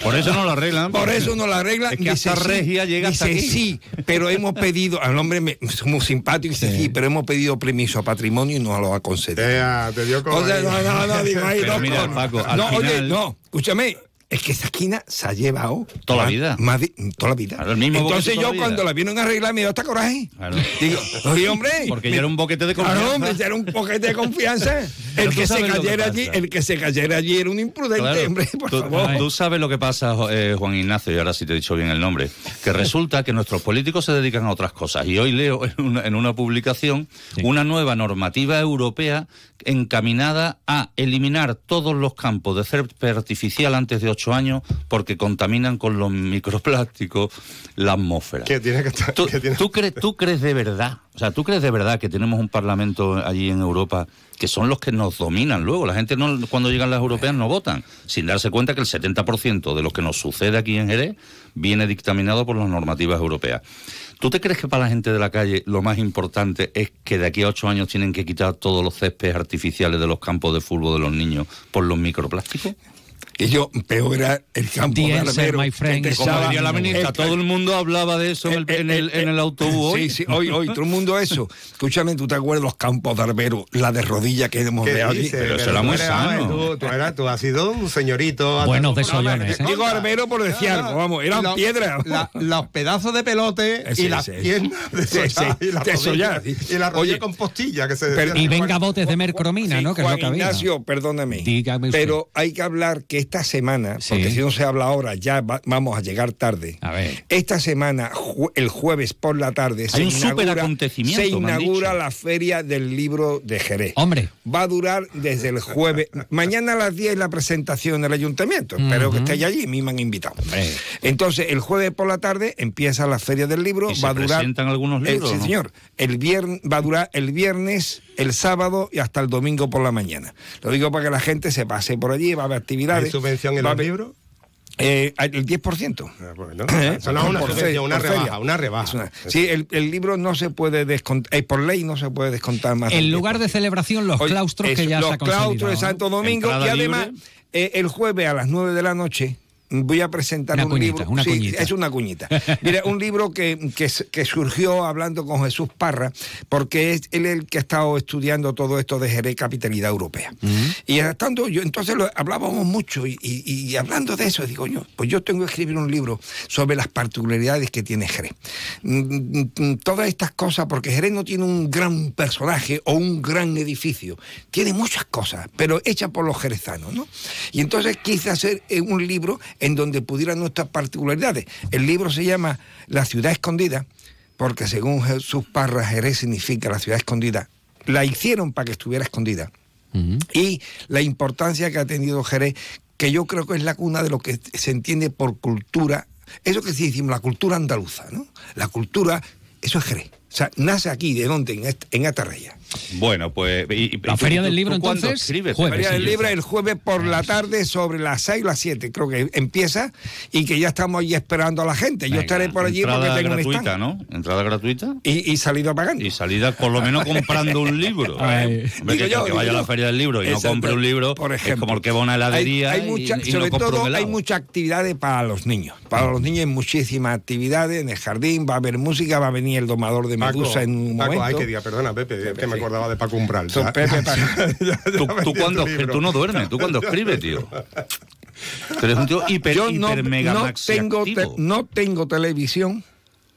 por eso no lo arreglan. Por eso no lo arreglan. Es que hasta regia llega hasta aquí. sí, pero hemos pedido, al hombre me, muy simpático, dice sí. pero hemos pedido permiso a patrimonio y no lo ha concedido. te dio o sea, no, no, no, digo, ahí, pero mira, Paco, al no, final... oye, no, escúchame, es que esa esquina se ha llevado toda la vida. Más toda la vida. Entonces yo cuando la vieron arreglar me dio hasta coraje. Digo, oye hombre. Porque ya era un boquete de confianza. Claro, hombre, ya era un boquete de confianza. el que se cayera allí, el que se cayera allí era un imprudente, hombre, por tú, favor. Tú sabes lo que pasa, eh, Juan Ignacio, y ahora sí te he dicho bien el nombre, que resulta que nuestros políticos se dedican a otras cosas. Y hoy leo en una, publicación una nueva normativa europea encaminada a eliminar todos los campos de césped artificial antes de ocho años porque contaminan con los microplásticos la atmósfera. ¿Tú, crees, ¿Tú crees de verdad, o sea, tú crees de verdad que tenemos un parlamento allí en Europa que son los que nos dominan luego? La gente no, cuando llegan las europeas no votan, sin darse cuenta que el 70% de lo que nos sucede aquí en Jerez viene dictaminado por las normativas europeas. ¿Tú te crees que para la gente de la calle lo más importante es que de aquí a ocho años tienen que quitar todos los céspedes artificiales de los campos de fútbol de los niños por los microplásticos? Y yo, peor era el campo de my friend, que Como la ministra, el- todo el mundo hablaba de eso en el, en el, en el autobús hoy. Sí, sí, hoy, hoy, todo el mundo eso. Escúchame, ¿tú te acuerdas los campos de Arbero? La de rodilla que hemos ¿Qué de allí. dices? Pero eso Pero era tú muy sano. Tú, tú eras- tú has sido un señorito. La desollones, calle. ¿eh? Digo Arbero por decir algo, vamos, eran Los- piedras. la- los pedazos de pelote Sí, y las sí. piernas de Sí, sollar, sí, y la de sollar, rodilla- sí. y la rodilla Oye, con postilla que se pero-. Y venga botes de mercromina, Sí, ¿no? Que es lo Juan que había. Ignacio, perdóneme. Dígame usted. Pero hay que hablar que esta semana, Sí. porque si no se habla ahora, ya va- vamos a llegar tarde. A ver. Esta semana, ju- el jueves por la tarde, Hay un inaugura- se inaugura la feria del libro de Jerez. Hombre. Va a durar desde el jueves. Mañana a las 10 la presentación en el ayuntamiento. Espero que estéis allí, a mí me han invitado. Hombre. Entonces, el jueves por la tarde empieza la feria del libro. ¿Y se va a durar. presentan algunos Eh, libros, sí, no? señor. El viernes va a durar el viernes, el sábado y hasta el domingo por la mañana. Lo digo para que la gente se pase por allí, va a haber actividades. ¿Hay subvención en los haber- libros? Eh, el 10%. Ah, bueno, ¿Eh? no una Por una por rebaja, feria. una rebaja. Es una- sí, el, el libro no se puede descontar, eh, por ley no se puede descontar más. En lugar de 10%. celebración, los Oye, claustros que ya los se ha consolidado, claustros de. Santo Domingo Entrada y además eh, el jueves a las 9 de la noche voy a presentar Una un cuñita, libro una sí, cuñita. es una cuñita. Mira un libro que, que, que surgió hablando con Jesús Parra porque es él el que ha estado estudiando todo esto de Jerez capitalidad europea. Y estando yo entonces lo, hablábamos mucho y, y- y hablando de eso digo yo pues yo tengo que escribir un libro sobre las particularidades que tiene Jerez Mm, mm, mm, todas estas cosas porque Jerez no tiene un gran personaje o un gran edificio. Tiene muchas cosas pero hechas por los jerezanos ¿no? y entonces quise hacer eh, un libro en donde pudieran nuestras particularidades. El libro se llama La ciudad escondida porque según Jesús Parra Jerez significa la ciudad escondida. La hicieron para que estuviera escondida. Y la importancia que ha tenido Jerez, que yo creo que es la cuna de lo que se entiende por cultura, eso que sí decimos, la cultura andaluza, ¿no? La cultura, eso es Jerez. O sea, nace aquí, ¿de dónde? En, Est- en Atarraya. Bueno, pues. y- y- La Feria tú- del Libro, entonces, escribes? jueves. Feria sí, del Libro el jueves por la tarde sobre las 6 o las 7, creo que empieza, y que ya estamos ahí esperando a la gente. Yo Venga, estaré por allí porque tengo un gratuita, stand. ¿no? Entrada gratuita. Y, y salido pagando. Y salida por lo menos comprando un libro. Hombre, Digo que, yo, que vaya a la feria del libro y no compre un libro, Por es ejemplo. como el que va a una heladería Hay, hay y- mucha- y, sobre no un todo hay muchas actividades para los niños. Para los niños hay muchísimas actividades en el jardín, va a haber música, va a venir el domador de Paco, Medusa en un Paco, momento. ay, que diga, perdona, Pepe, es que me acordaba de Paco Umbral. Pepe, Paco. ya- ya Tú, cuando tú no duermes, tú cuando escribes, tío. Eres un tío hiper, Yo no, hiper mega no maxi tengo te- no tengo televisión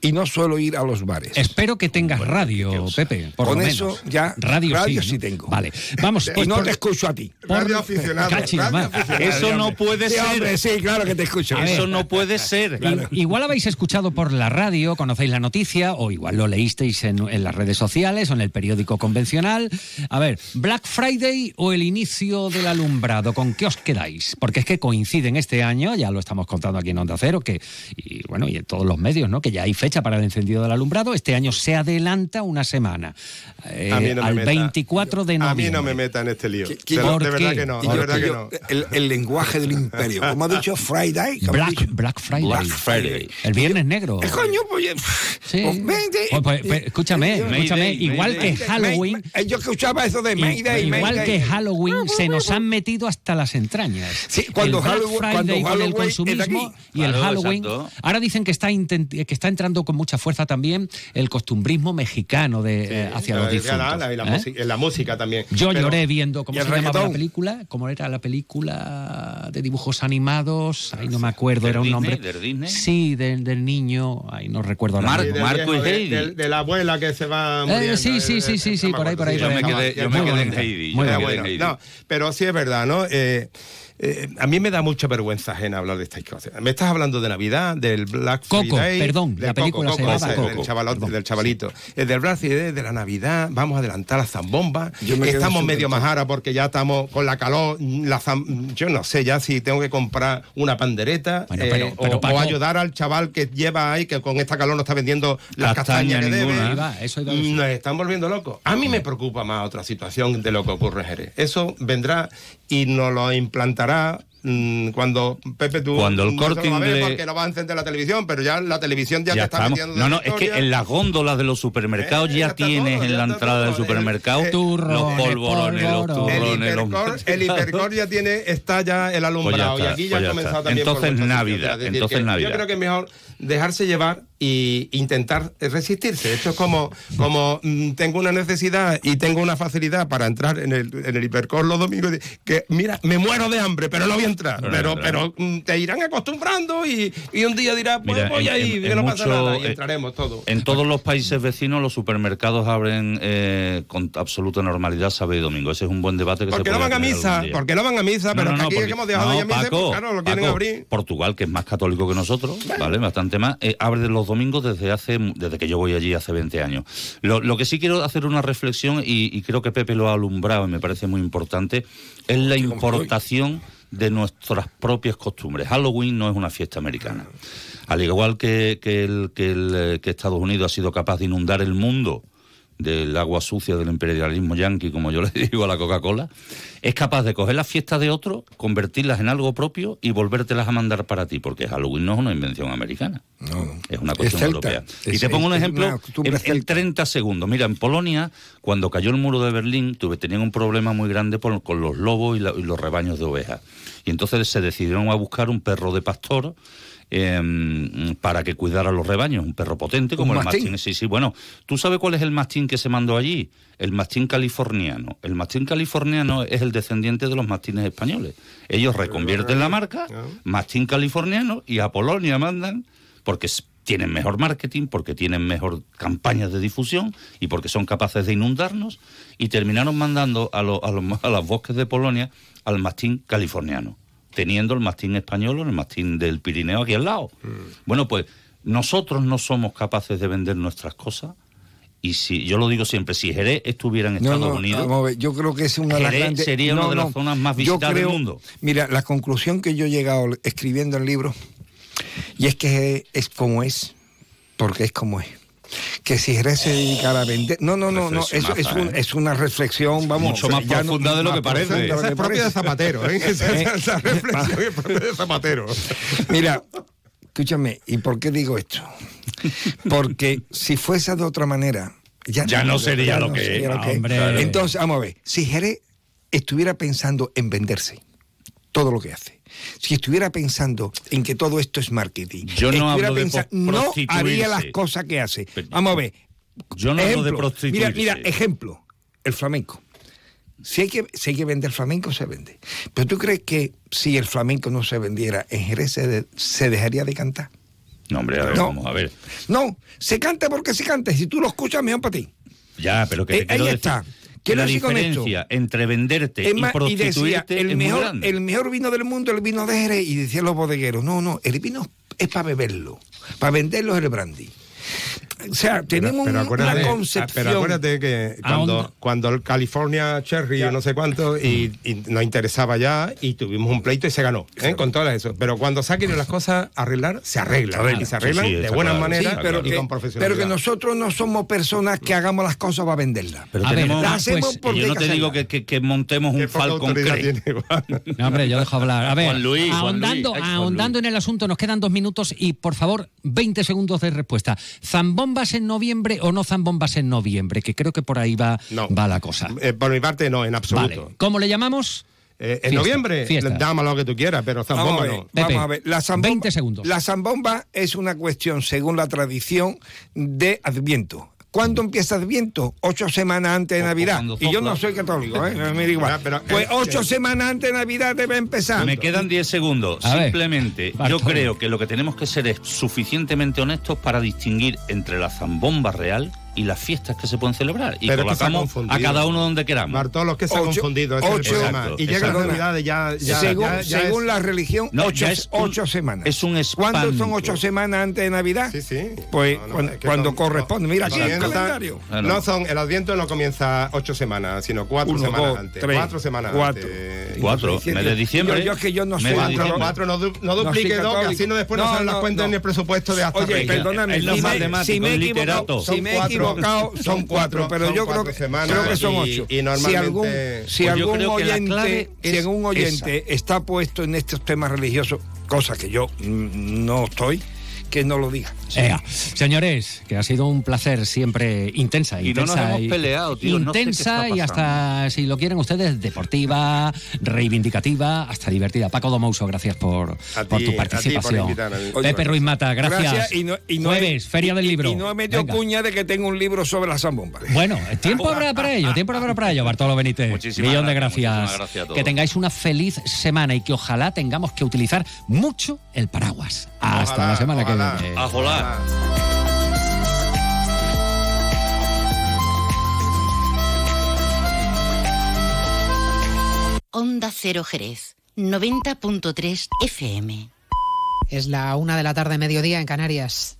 y no suelo ir a los bares. Espero que tengas Bueno, radio. Pepe. Por Con lo eso menos. ya, radio, radio sí, sí ¿no? tengo. Vale, vamos. y Pues no por- te escucho a ti. Radio aficionado. Cachi, radio aficionado. Eso no puede Sí, ser. hombre, sí, claro que te escucho. Eso no puede ser. I- Igual habéis escuchado por la radio, conocéis la noticia, o igual lo leísteis en, en las redes sociales o en el periódico convencional. A ver, Black Friday o el inicio del alumbrado, ¿con qué os quedáis? Porque es que coinciden este año, ya lo estamos contando aquí en Onda Cero, que, y bueno, y en todos los medios, ¿no? Que ya hay fecha para el encendido del alumbrado. Este año se adelanta una semana, eh, A mí no me al meta. 24 de A noviembre. mí no me meta en este lío. ¿Qué- qué- de, ¿por de verdad qué? que no, de verdad que no. el, el lenguaje del imperio. Como ha dicho Friday. Black, dicho- Black Friday. Black Friday. El viernes negro. Eh, coño, pues, eh, Sí. pues. Pues, pues, pues, escúchame, Eh, escúchame, Mayday, igual Mayday. que Halloween, yo escuchaba eso de Mayday, igual Mayday. que Halloween, se nos han metido hasta las entrañas. Sí, cuando el Black Halloween- Friday cuando con el Halloween es consumismo y el Halloween. Ahora dicen que está que está entrando con mucha fuerza también el costumbrismo mexicano de eh, hacia los difuntos. la- la- y la, ¿eh? música, la música también. Yo Pero- lloré viendo cómo ¿Y se llamaba la película, cómo era la película de dibujos animados, ahí no me acuerdo, ¿De era un Disney? nombre. Sí, del, del niño, ahí no recuerdo Sí, mismo. del Marco viejo, y de- Heidi. De, de la abuela que se va Eh, muriendo. sí, sí, eh, sí, sí, no sí, me por ahí, por ahí, sí, por Yo me quedé, ya yo me estaba- quedé en en. Heidi. No, pero sí es verdad, ¿no? Eh, eh, a mí me da mucha vergüenza ajena hablar de estas cosas. Me estás hablando de Navidad, del Black Coco, Friday. perdón, del la película Coco, se Coco, llamaba ese, Coco. Del, chavalote, Perdón, del chavalito. El del Black Friday, de la Navidad, vamos a adelantar la zambomba. Me Estamos medio majara porque ya estamos con la calor. La zam- yo no sé ya si tengo que comprar una pandereta Bueno, eh, pero- o- pero, o, Paco- ayudar al chaval que lleva ahí, que con esta calor no está vendiendo las Castaña castañas que ninguna. debe. Va, eso. Nos están volviendo locos. A mí me preocupa más otra situación de lo que ocurre en Jerez. Eso vendrá y nos lo implantará tractarà mm, cuando Pepe tú cuando el corte no inglés porque no va a encender la televisión, pero ya la televisión ya, te está metiendo No, no, es que en las góndolas de los supermercados eh, ya, tienes en la entrada del supermercado los polvorones, los turrones, el hipercor, ya tiene está ya el alumbrado pues y aquí ya, pues ha comenzado también Entonces Navidad, entonces Navidad. Yo creo que es mejor dejarse llevar y intentar resistirse. Esto es como, como mm, tengo una necesidad y tengo una facilidad para entrar en el, en el hipercor los domingos, que mira, me muero de hambre, pero no voy a entrar. Pero, pero, mm, te irán acostumbrando y, y un día dirás, pues voy ahí, que no pasa nada, y entraremos todos. En todos los países vecinos los supermercados abren eh, con absoluta normalidad sábado y domingo. Ese es un buen debate que porque no van a misa, porque no van a misa, pero aquí es que hemos dejado ya misa, pues claro, lo quieren abrir. Portugal, que es más católico que nosotros, ¿vale? Bastante más, eh, abre los domingos desde hace desde que yo voy allí hace 20 años. Lo, que sí quiero hacer una reflexión, y, creo que Pepe lo ha alumbrado y me parece muy importante, es la importación de nuestras propias costumbres. Halloween no es una fiesta americana. Al igual que, que, el, que, el, que Estados Unidos ha sido capaz de inundar el mundo del agua sucia del imperialismo yanqui, como yo le digo a la Coca-Cola, es capaz de coger las fiestas de otro, convertirlas en algo propio y volvértelas a mandar para ti, porque Halloween no es una invención americana, es una cuestión europea. y te pongo un ejemplo en, 30 segundos. Mira, en Polonia, cuando cayó el muro de Berlín, tuve, tenían un problema muy grande con los lobos y, y los rebaños de ovejas. Y entonces se decidieron a buscar un perro de pastor Em, para que cuidara los rebaños, un perro potente como el mastín. Sí, sí, bueno, ¿tú sabes cuál es el mastín que se mandó allí? El mastín californiano. El mastín californiano es el descendiente de los mastines españoles. Ellos reconvierten la marca, mastín californiano, y a Polonia mandan, porque tienen mejor marketing, porque tienen mejor campañas de difusión y porque son capaces de inundarnos, y terminaron mandando a, a, a los bosques de Polonia al mastín californiano teniendo el mastín español o el mastín del Pirineo aquí al lado. Mm. Bueno, pues nosotros no somos capaces de vender nuestras cosas. Y si yo lo digo siempre, si Jerez estuviera en Estados Unidos, yo creo que es una de las grandes, sería una de las zonas más visitadas del mundo. Mira, la conclusión que yo he llegado escribiendo el libro y es que es como es, porque es como es que si Jerez se dedicara a vender. No, no, no, no, es, es, un, ¿eh? es, una reflexión, vamos. Mucho más profunda de lo que parece. Esa es propia de Zapatero, ¿eh? Esa, esa reflexión es propia de Zapatero. Mira, escúchame, ¿y por qué digo esto? Porque si fuese de otra manera. Ya, ya no, sería, lo, que, Entonces, vamos a ver, si Jerez estuviera pensando en venderse todo lo que hace, si estuviera pensando en que todo esto es marketing, yo no, hablo no haría las cosas que hace. Vamos a ver. Yo no hablo de prostituirse. Mira, mira, ejemplo, el flamenco. Si hay, que, si hay que vender flamenco, se vende. Pero tú crees que si el flamenco no se vendiera, en Jerez se, dejaría de cantar. No, hombre, a ver, vamos a ver. No, se canta porque se canta. Si tú lo escuchas, mejor para ti. Ya, pero que eh, ahí está la diferencia entre venderte y prostituirte el mejor, El mejor vino del mundo, el vino de Jerez, y decían los bodegueros, no, no, el vino es para beberlo, para venderlo es el brandy. O sea, tenemos una concepción. Pero acuérdate que cuando, cuando el California Cherry, yo no sé cuánto, y, nos interesaba ya, y tuvimos un pleito y se ganó, ¿eh? con todo eso. Pero cuando saquen las cosas arreglar, se arreglan. y se arreglan de buena manera pero y que, con profesionalidad. Pero que nosotros no somos personas que hagamos las cosas para venderlas. Pero las hacemos pues, porque. Yo no te digo que, que, montemos un Falcon No, hombre, yo dejo hablar. A ver, ahondando, ahondando en el asunto, nos quedan dos minutos y por favor, 20 segundos de respuesta. Zambón zambombas en noviembre o no zambombas en noviembre? Que creo que por ahí va, va la cosa. Eh, por mi parte, no, en absoluto. ¿Cómo le llamamos? Eh, en noviembre, dame lo que tú quieras, pero zambomba no. vamos a ver. La zambomba, 20 segundos. La zambomba es una cuestión, según la tradición, de Adviento. ¿Cuándo empieza Adviento? Ocho semanas antes de Navidad. Y yo no soy católico, ¿eh? Me igual. pues ocho semanas antes de Navidad debe empezar. Me quedan diez segundos. Simplemente, yo creo que lo que tenemos que ser es suficientemente honestos para distinguir entre la zambomba real y las fiestas que se pueden celebrar. Y colocamos a cada uno donde queramos. Bartolo, que se ha confundido. Ocho, y llega la Navidad ya, ya, Según, según la religión, ocho, es ocho semanas. Es un ¿Cuándo son ocho semanas antes de Navidad? Sí, sí. Pues cuando, corresponde. Mira aquí el calendario. No son, el Adviento no comienza ocho semanas, sino cuatro semanas antes. cuatro semanas antes. Cuatro, mes de diciembre. Yo, es que yo no sé. Cuatro, cuatro, no, no duplique dos, que así no después no, salen las cuentas ni el presupuesto de hasta Oye, perdóname, si, me, si me he equivocado, si me he equivocado, son cuatro, pero yo creo, creo que son ocho. Y, si algún, si pues algún oyente, si algún oyente está puesto en estos temas religiosos, cosa que yo no estoy, que no lo diga. Señores, que ha sido un placer siempre intensa. Y intensa, no nos hemos peleado, tío. Intensa y hasta, si lo quieren ustedes, deportiva, reivindicativa, hasta divertida. Paco Domouso, gracias por, por tu participación. Pepe Ruiz Mata, gracias. y no, y Jueves, Feria del Libro. Y no he metido cuña de que tengo un libro sobre la zambomba. Bueno, tiempo habrá para ello, tiempo habrá para ello, Bartolo Benítez. Muchísimas Millón de gracias. gracias que tengáis una feliz semana y que ojalá tengamos que utilizar mucho el paraguas. Hasta la semana que viene. Onda Cero Jerez, 90.3 FM. Es la una de la tarde, mediodía en Canarias.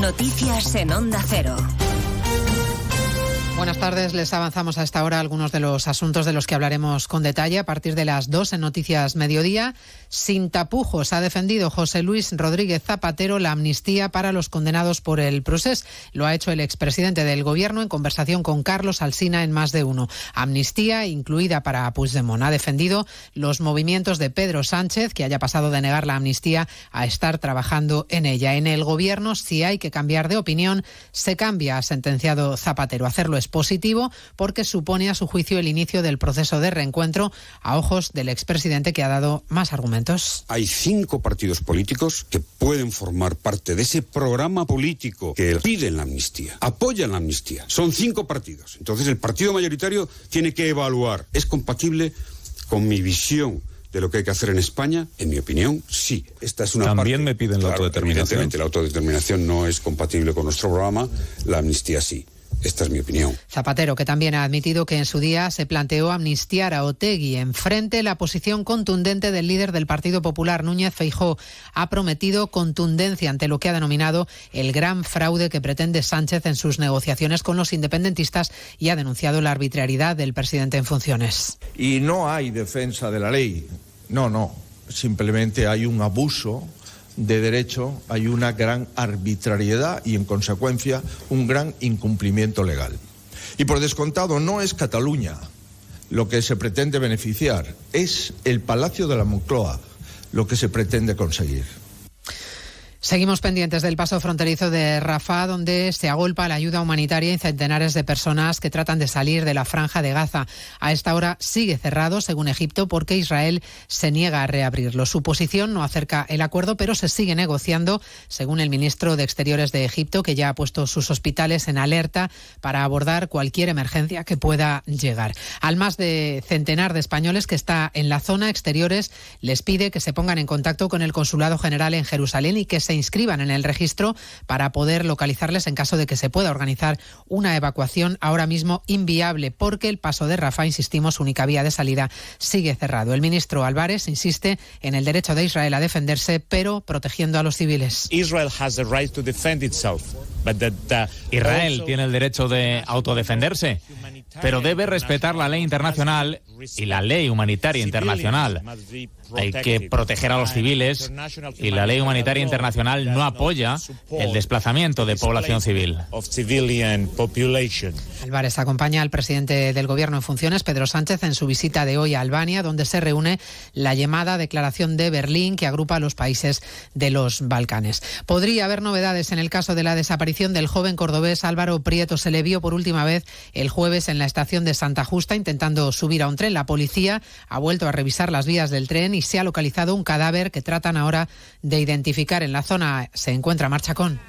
Noticias en Onda Cero. Buenas tardes, les avanzamos a esta hora algunos de los asuntos de los que hablaremos con detalle a partir de las dos en Noticias Mediodía. Sin tapujos ha defendido José Luis Rodríguez Zapatero la amnistía para los condenados por el proceso. Lo ha hecho el expresidente del Gobierno en conversación con Carlos Alsina en más de uno. Amnistía incluida para Puigdemont. Ha defendido los movimientos de Pedro Sánchez, que haya pasado de negar la amnistía a estar trabajando en ella. En el Gobierno, si hay que cambiar de opinión, se cambia, ha sentenciado Zapatero. Hacerlo es positivo porque supone a su juicio el inicio del proceso de reencuentro a ojos del expresidente que ha dado más argumentos. Hay cinco partidos políticos que pueden formar parte de ese programa político que piden la amnistía, apoyan la amnistía. Son cinco partidos. Entonces el partido mayoritario tiene que evaluar, ¿es compatible con mi visión de lo que hay que hacer en España? En mi opinión, sí. Esta es una También me piden la autodeterminación. La autodeterminación no es compatible con nuestro programa, la amnistía sí. Esta es mi opinión. Zapatero, que también ha admitido que en su día se planteó amnistiar a Otegui. Enfrente, la posición contundente del líder del Partido Popular, Núñez Feijó, ha prometido contundencia ante lo que ha denominado el gran fraude que pretende Sánchez en sus negociaciones con los independentistas y ha denunciado la arbitrariedad del presidente en funciones. Y no hay defensa de la ley. No, no. Simplemente hay un abuso de derecho hay una gran arbitrariedad y, en consecuencia, un gran incumplimiento legal. Y por descontado, no es Cataluña lo que se pretende beneficiar, es el Palacio de la Moncloa lo que se pretende conseguir. Seguimos pendientes del paso fronterizo de Rafah, donde se agolpa la ayuda humanitaria y centenares de personas que tratan de salir de la franja de Gaza. A esta hora sigue cerrado, según Egipto, porque Israel se niega a reabrirlo. Su posición no acerca el acuerdo, pero se sigue negociando, según el ministro de Exteriores de Egipto, que ya ha puesto sus hospitales en alerta para abordar cualquier emergencia que pueda llegar. Al más de centenar de españoles que está en la zona exteriores, les pide que se pongan en contacto con el Consulado General en Jerusalén y que se se inscriban en el registro para poder localizarles en caso de que se pueda organizar una evacuación ahora mismo inviable porque el paso de Rafa, insistimos, única vía de salida, sigue cerrado. El ministro Álvarez insiste en el derecho de Israel a defenderse, pero protegiendo a los civiles. Israel tiene el derecho de autodefenderse, pero debe respetar la ley internacional y la ley humanitaria internacional. Hay que proteger a los civiles y la ley humanitaria internacional no apoya el desplazamiento de población civil. Álvarez acompaña al presidente del Gobierno en funciones, Pedro Sánchez, en su visita de hoy a Albania, donde se reúne la llamada Declaración de Berlín que agrupa a los países de los Balcanes. Podría haber novedades en el caso de la desaparición del joven cordobés Álvaro Prieto. Se le vio por última vez el jueves en la estación de Santa Justa intentando subir a un tren. La policía ha vuelto a revisar las vías del tren y se ha localizado un cadáver que tratan ahora de identificar. En la zona se encuentra Marchacón.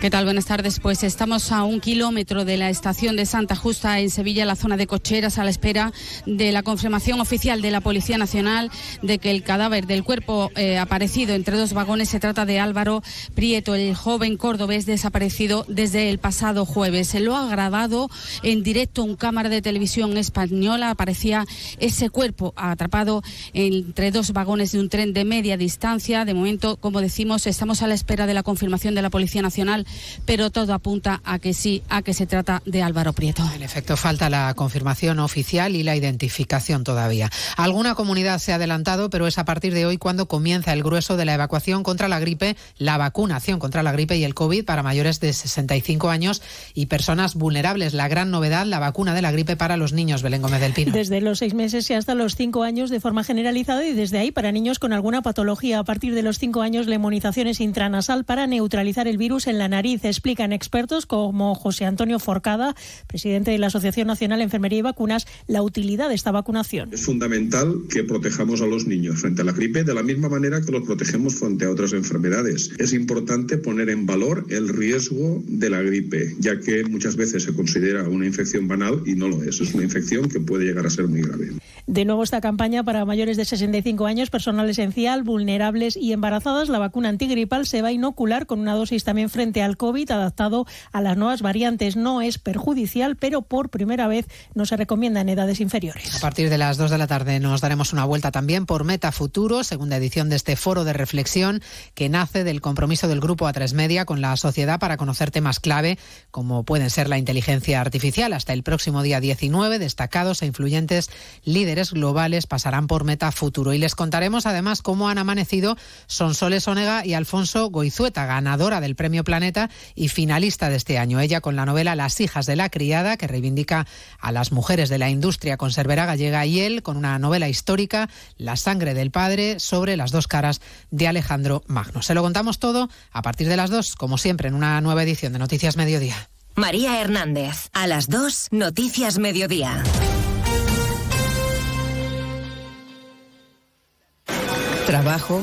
¿Qué tal? Buenas tardes. Pues estamos a un kilómetro de la estación de Santa Justa en Sevilla, la zona de cocheras, a la espera de la confirmación oficial de la Policía Nacional de que el cadáver del cuerpo eh, aparecido entre dos vagones se trata de Álvaro Prieto, el joven cordobés desaparecido desde el pasado jueves. Se lo ha grabado en directo un cámara de televisión española. Aparecía ese cuerpo atrapado entre dos vagones de un tren de media distancia. De momento, como decimos, estamos a la espera de la confirmación de la Policía Nacional nacional, pero todo apunta a que sí, a que se trata de Álvaro Prieto. En efecto, falta la confirmación oficial y la identificación todavía. Alguna comunidad se ha adelantado, pero es a partir de hoy cuando comienza el grueso de la evacuación contra la gripe, la vacunación contra la gripe y el COVID para mayores de 65 años y personas vulnerables. La gran novedad, la vacuna de la gripe para los niños, Belén Gómez del Pino. Desde los seis meses y hasta los cinco años de forma generalizada y desde ahí para niños con alguna patología. A partir de los cinco años, la inmunización es intranasal para neutralizar el virus en la nariz, explican expertos como José Antonio Forcada, presidente de la Asociación Nacional de Enfermería y Vacunas, la utilidad de esta vacunación. Es fundamental que protejamos a los niños frente a la gripe de la misma manera que los protegemos frente a otras enfermedades. Es importante poner en valor el riesgo de la gripe, ya que muchas veces se considera una infección banal y no lo es. Es una infección que puede llegar a ser muy grave. De nuevo esta campaña para mayores de 65 años, personal esencial, vulnerables y embarazadas. La vacuna antigripal se va a inocular con una dosis también frente al COVID adaptado a las nuevas variantes. No es perjudicial, pero por primera vez no se recomienda en edades inferiores. A partir de las 2 de la tarde nos daremos una vuelta también por Meta Futuro, segunda edición de este foro de reflexión que nace del compromiso del grupo A3 Media con la sociedad para conocer temas clave como pueden ser la inteligencia artificial. Hasta el próximo día 19, destacados e influyentes líderes globales pasarán por Meta Futuro. Y les contaremos además cómo han amanecido Sonsoles Onega y Alfonso Goizueta, ganadora del Premio Planeta y finalista de este año. Ella con la novela Las hijas de la criada, que reivindica a las mujeres de la industria conservera gallega, y él con una novela histórica, La sangre del padre, sobre las dos caras de Alejandro Magno. Se lo contamos todo a partir de las dos, como siempre, en una nueva edición de Noticias Mediodía. María Hernández, a las dos, Noticias Mediodía. Trabajo,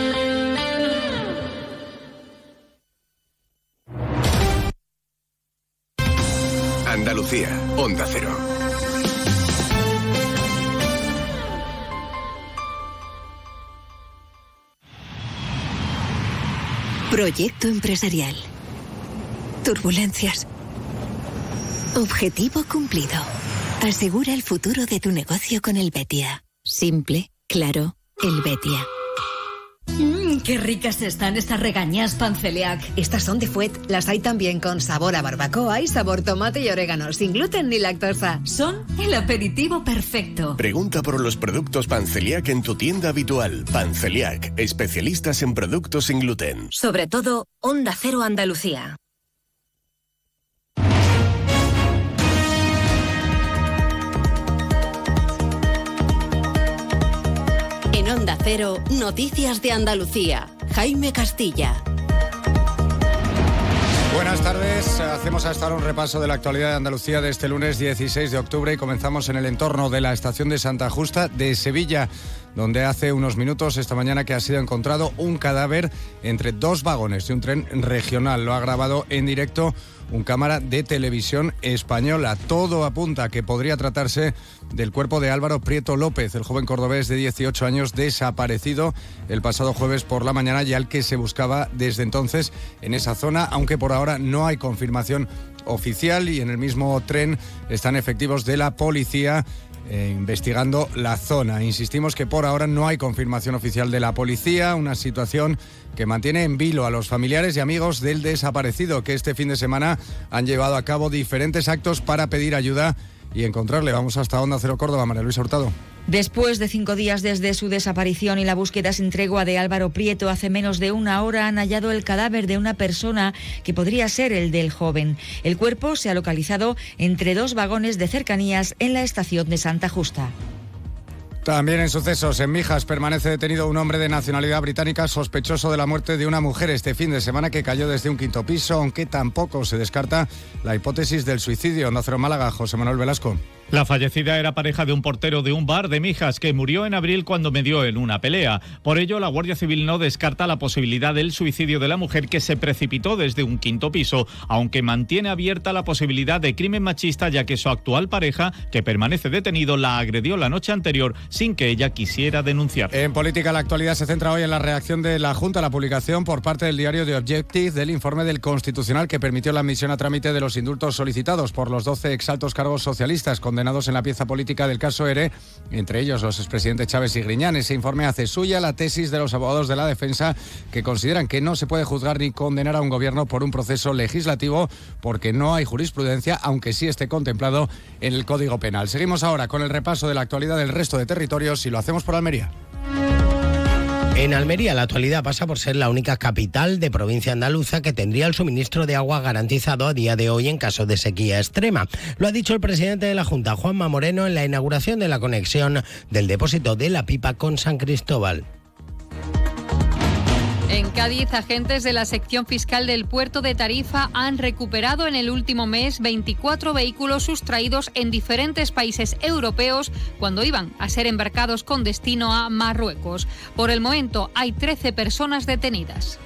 Andalucía, Onda Cero. Proyecto empresarial. Turbulencias. Objetivo cumplido. Asegura el futuro de tu negocio con el Betia. Simple, claro, el Betia. Mmm, qué ricas están estas regañas panceliac. Estas son de Fuet. Las hay también con sabor a barbacoa y sabor tomate y orégano, sin gluten ni lactosa. Son el aperitivo perfecto. Pregunta por los productos Panceliac en tu tienda habitual. Panceliac, especialistas en productos sin gluten. Sobre todo, Onda Cero Andalucía. Onda Noticias de Andalucía. Jaime Castilla. Buenas tardes. Hacemos hasta ahora un repaso de la actualidad de Andalucía de este lunes 16 de octubre y comenzamos en el entorno de la estación de Santa Justa de Sevilla donde hace unos minutos esta mañana que ha sido encontrado un cadáver entre dos vagones de un tren regional. Lo ha grabado en directo un cámara de televisión española. Todo apunta a que podría tratarse del cuerpo de Álvaro Prieto López, el joven cordobés de 18 años desaparecido el pasado jueves por la mañana y al que se buscaba desde entonces en esa zona, aunque por ahora no hay confirmación oficial y en el mismo tren están efectivos de la policía eh, investigando la zona. Insistimos que por ahora no hay confirmación oficial de la policía, una situación que mantiene en vilo a los familiares y amigos del desaparecido que este fin de semana han llevado a cabo diferentes actos para pedir ayuda y encontrarle. Vamos hasta Onda Cero Córdoba, María Luisa Hurtado. Después de cinco días desde su desaparición y la búsqueda sin tregua de Álvaro Prieto, hace menos de una hora han hallado el cadáver de una persona que podría ser el del joven. El cuerpo se ha localizado entre dos vagones de cercanías en la estación de Santa Justa. También en sucesos, en Mijas permanece detenido un hombre de nacionalidad británica sospechoso de la muerte de una mujer este fin de semana que cayó desde un quinto piso, aunque tampoco se descarta la hipótesis del suicidio. Nacero Málaga, José Manuel Velasco. La fallecida era pareja de un portero de un bar de Mijas que murió en abril cuando medió en una pelea. Por ello, la Guardia Civil no descarta la posibilidad del suicidio de la mujer que se precipitó desde un quinto piso, aunque mantiene abierta la posibilidad de crimen machista ya que su actual pareja, que permanece detenido, la agredió la noche anterior sin que ella quisiera denunciar. En política, la actualidad se centra hoy en la reacción de la Junta a la publicación por parte del diario The Objective del informe del Constitucional que permitió la admisión a trámite de los indultos solicitados por los 12 exaltos cargos socialistas en la pieza política del caso ERE, entre ellos los expresidentes Chávez y Griñán. Ese informe hace suya la tesis de los abogados de la defensa que consideran que no se puede juzgar ni condenar a un gobierno por un proceso legislativo porque no hay jurisprudencia, aunque sí esté contemplado en el Código Penal. Seguimos ahora con el repaso de la actualidad del resto de territorios y lo hacemos por Almería. En Almería, la actualidad pasa por ser la única capital de provincia andaluza que tendría el suministro de agua garantizado a día de hoy en caso de sequía extrema. Lo ha dicho el presidente de la Junta, Juanma Moreno, en la inauguración de la conexión del depósito de la pipa con San Cristóbal. En Cádiz, agentes de la sección fiscal del puerto de Tarifa han recuperado en el último mes 24 vehículos sustraídos en diferentes países europeos cuando iban a ser embarcados con destino a Marruecos. Por el momento hay 13 personas detenidas.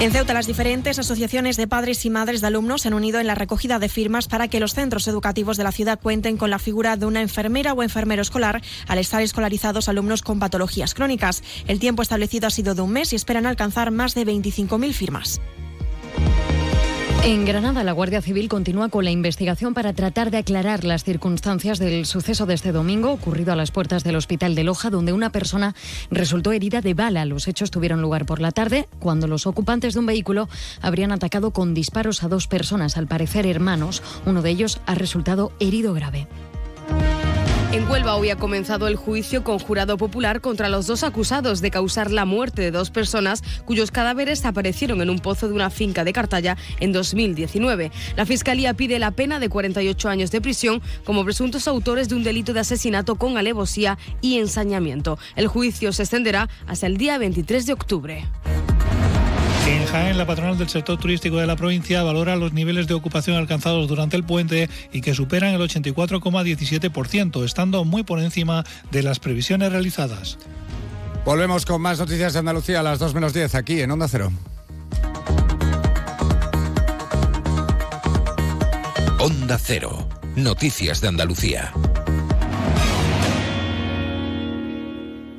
En Ceuta, las diferentes asociaciones de padres y madres de alumnos se han unido en la recogida de firmas para que los centros educativos de la ciudad cuenten con la figura de una enfermera o enfermero escolar al estar escolarizados alumnos con patologías crónicas. El tiempo establecido ha sido de un mes y esperan alcanzar más de 25.000 firmas. En Granada, la Guardia Civil continúa con la investigación para tratar de aclarar las circunstancias del suceso de este domingo ocurrido a las puertas del Hospital de Loja, donde una persona resultó herida de bala. Los hechos tuvieron lugar por la tarde, cuando los ocupantes de un vehículo habrían atacado con disparos a dos personas, al parecer hermanos. Uno de ellos ha resultado herido grave. En Huelva hoy ha comenzado el juicio con jurado popular contra los dos acusados de causar la muerte de dos personas cuyos cadáveres aparecieron en un pozo de una finca de Cartaya en 2019. La Fiscalía pide la pena de 48 años de prisión como presuntos autores de un delito de asesinato con alevosía y ensañamiento. El juicio se extenderá hasta el día 23 de octubre. En Jaén, la patronal del sector turístico de la provincia valora los niveles de ocupación alcanzados durante el puente y que superan el 84,17%, estando muy por encima de las previsiones realizadas. Volvemos con más noticias de Andalucía a las 2 menos 10 aquí en Onda Cero. Onda Cero. Noticias de Andalucía.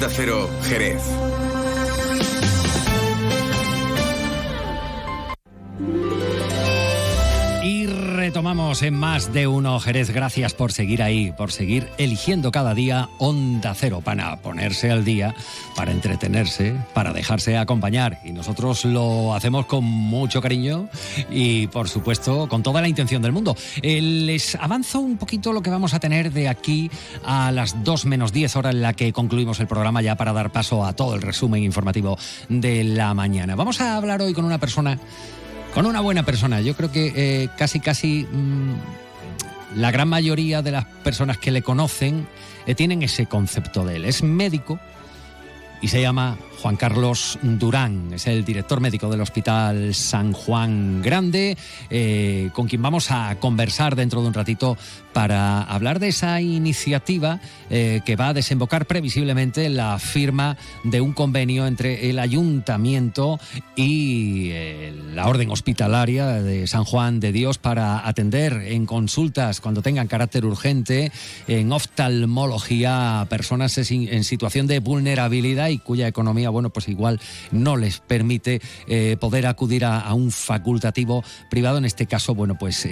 Onda Cero, Jerez. Retomamos en más de uno Jerez. Gracias por seguir ahí, por seguir eligiendo cada día Onda Cero para ponerse al día, para entretenerse, para dejarse acompañar. Y nosotros lo hacemos con mucho cariño y, por supuesto, con toda la intención del mundo. Eh, les avanzo un poquito lo que vamos a tener de aquí a las 2 menos 10 horas en la que concluimos el programa ya para dar paso a todo el resumen informativo de la mañana. Vamos a hablar hoy con una persona con una buena persona. Yo creo que eh, casi, casi mm, la gran mayoría de las personas que le conocen eh, tienen ese concepto de él. Es médico y se llama Juan Carlos Durán, es el director médico del Hospital San Juan Grande, eh, con quien vamos a conversar dentro de un ratito para hablar de esa iniciativa eh, que va a desembocar previsiblemente en la firma de un convenio entre el ayuntamiento y eh, la orden hospitalaria de San Juan de Dios para atender en consultas cuando tengan carácter urgente en oftalmología a personas en situación de vulnerabilidad y cuya economía, bueno, pues igual no les permite eh, poder acudir a, un facultativo privado. En este caso, bueno, pues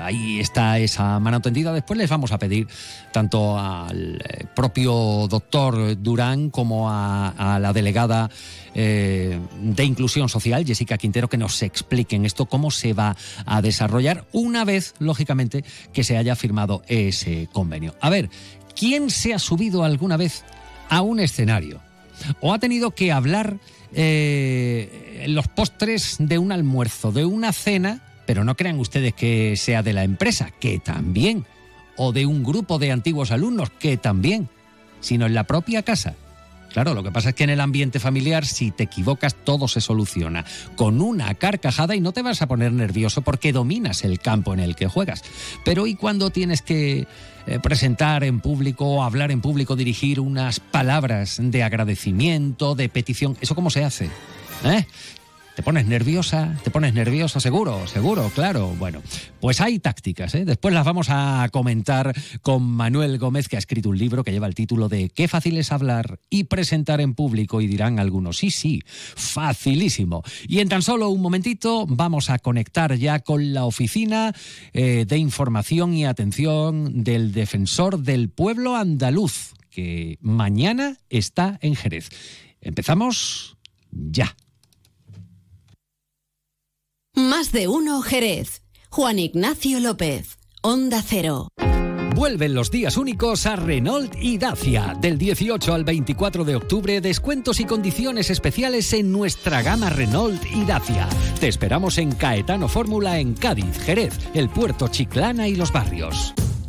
ahí está esa mano tendida. Después les vamos a pedir tanto al eh, propio doctor Durán como a, la delegada eh, de Inclusión Social, Jessica Quintero, que nos expliquen esto, cómo se va a desarrollar una vez, lógicamente, que se haya firmado ese convenio. A ver, ¿quién se ha subido alguna vez a un escenario o ha tenido que hablar eh, los postres de un almuerzo, de una cena? Pero no crean ustedes que sea de la empresa, que también, o de un grupo de antiguos alumnos, que también, sino en la propia casa. Claro, lo que pasa es que en el ambiente familiar, si te equivocas, todo se soluciona con una carcajada y no te vas a poner nervioso porque dominas el campo en el que juegas. Pero ¿y cuando tienes que eh, presentar en público, hablar en público, dirigir unas palabras de agradecimiento, de petición? ¿Eso cómo se hace? ¿Eh? ¿Te pones nerviosa? ¿Te pones nervioso? Seguro, seguro, claro. Bueno, pues hay tácticas, ¿eh? Después las vamos a comentar con Manuel Gómez, que ha escrito un libro que lleva el título de Qué fácil es hablar y presentar en público. Y dirán algunos, sí, sí, facilísimo. Y en tan solo un momentito vamos a conectar ya con la oficina eh, de información y atención del defensor del pueblo andaluz, que mañana está en Jerez. Empezamos ya. Más de uno Jerez. Juan Ignacio López. Onda Cero. Vuelven los días únicos a Renault y Dacia. Del 18 al 24 de octubre, descuentos y condiciones especiales en nuestra gama Renault y Dacia. Te esperamos en Caetano Fórmula en Cádiz, Jerez, el puerto Chiclana y los barrios.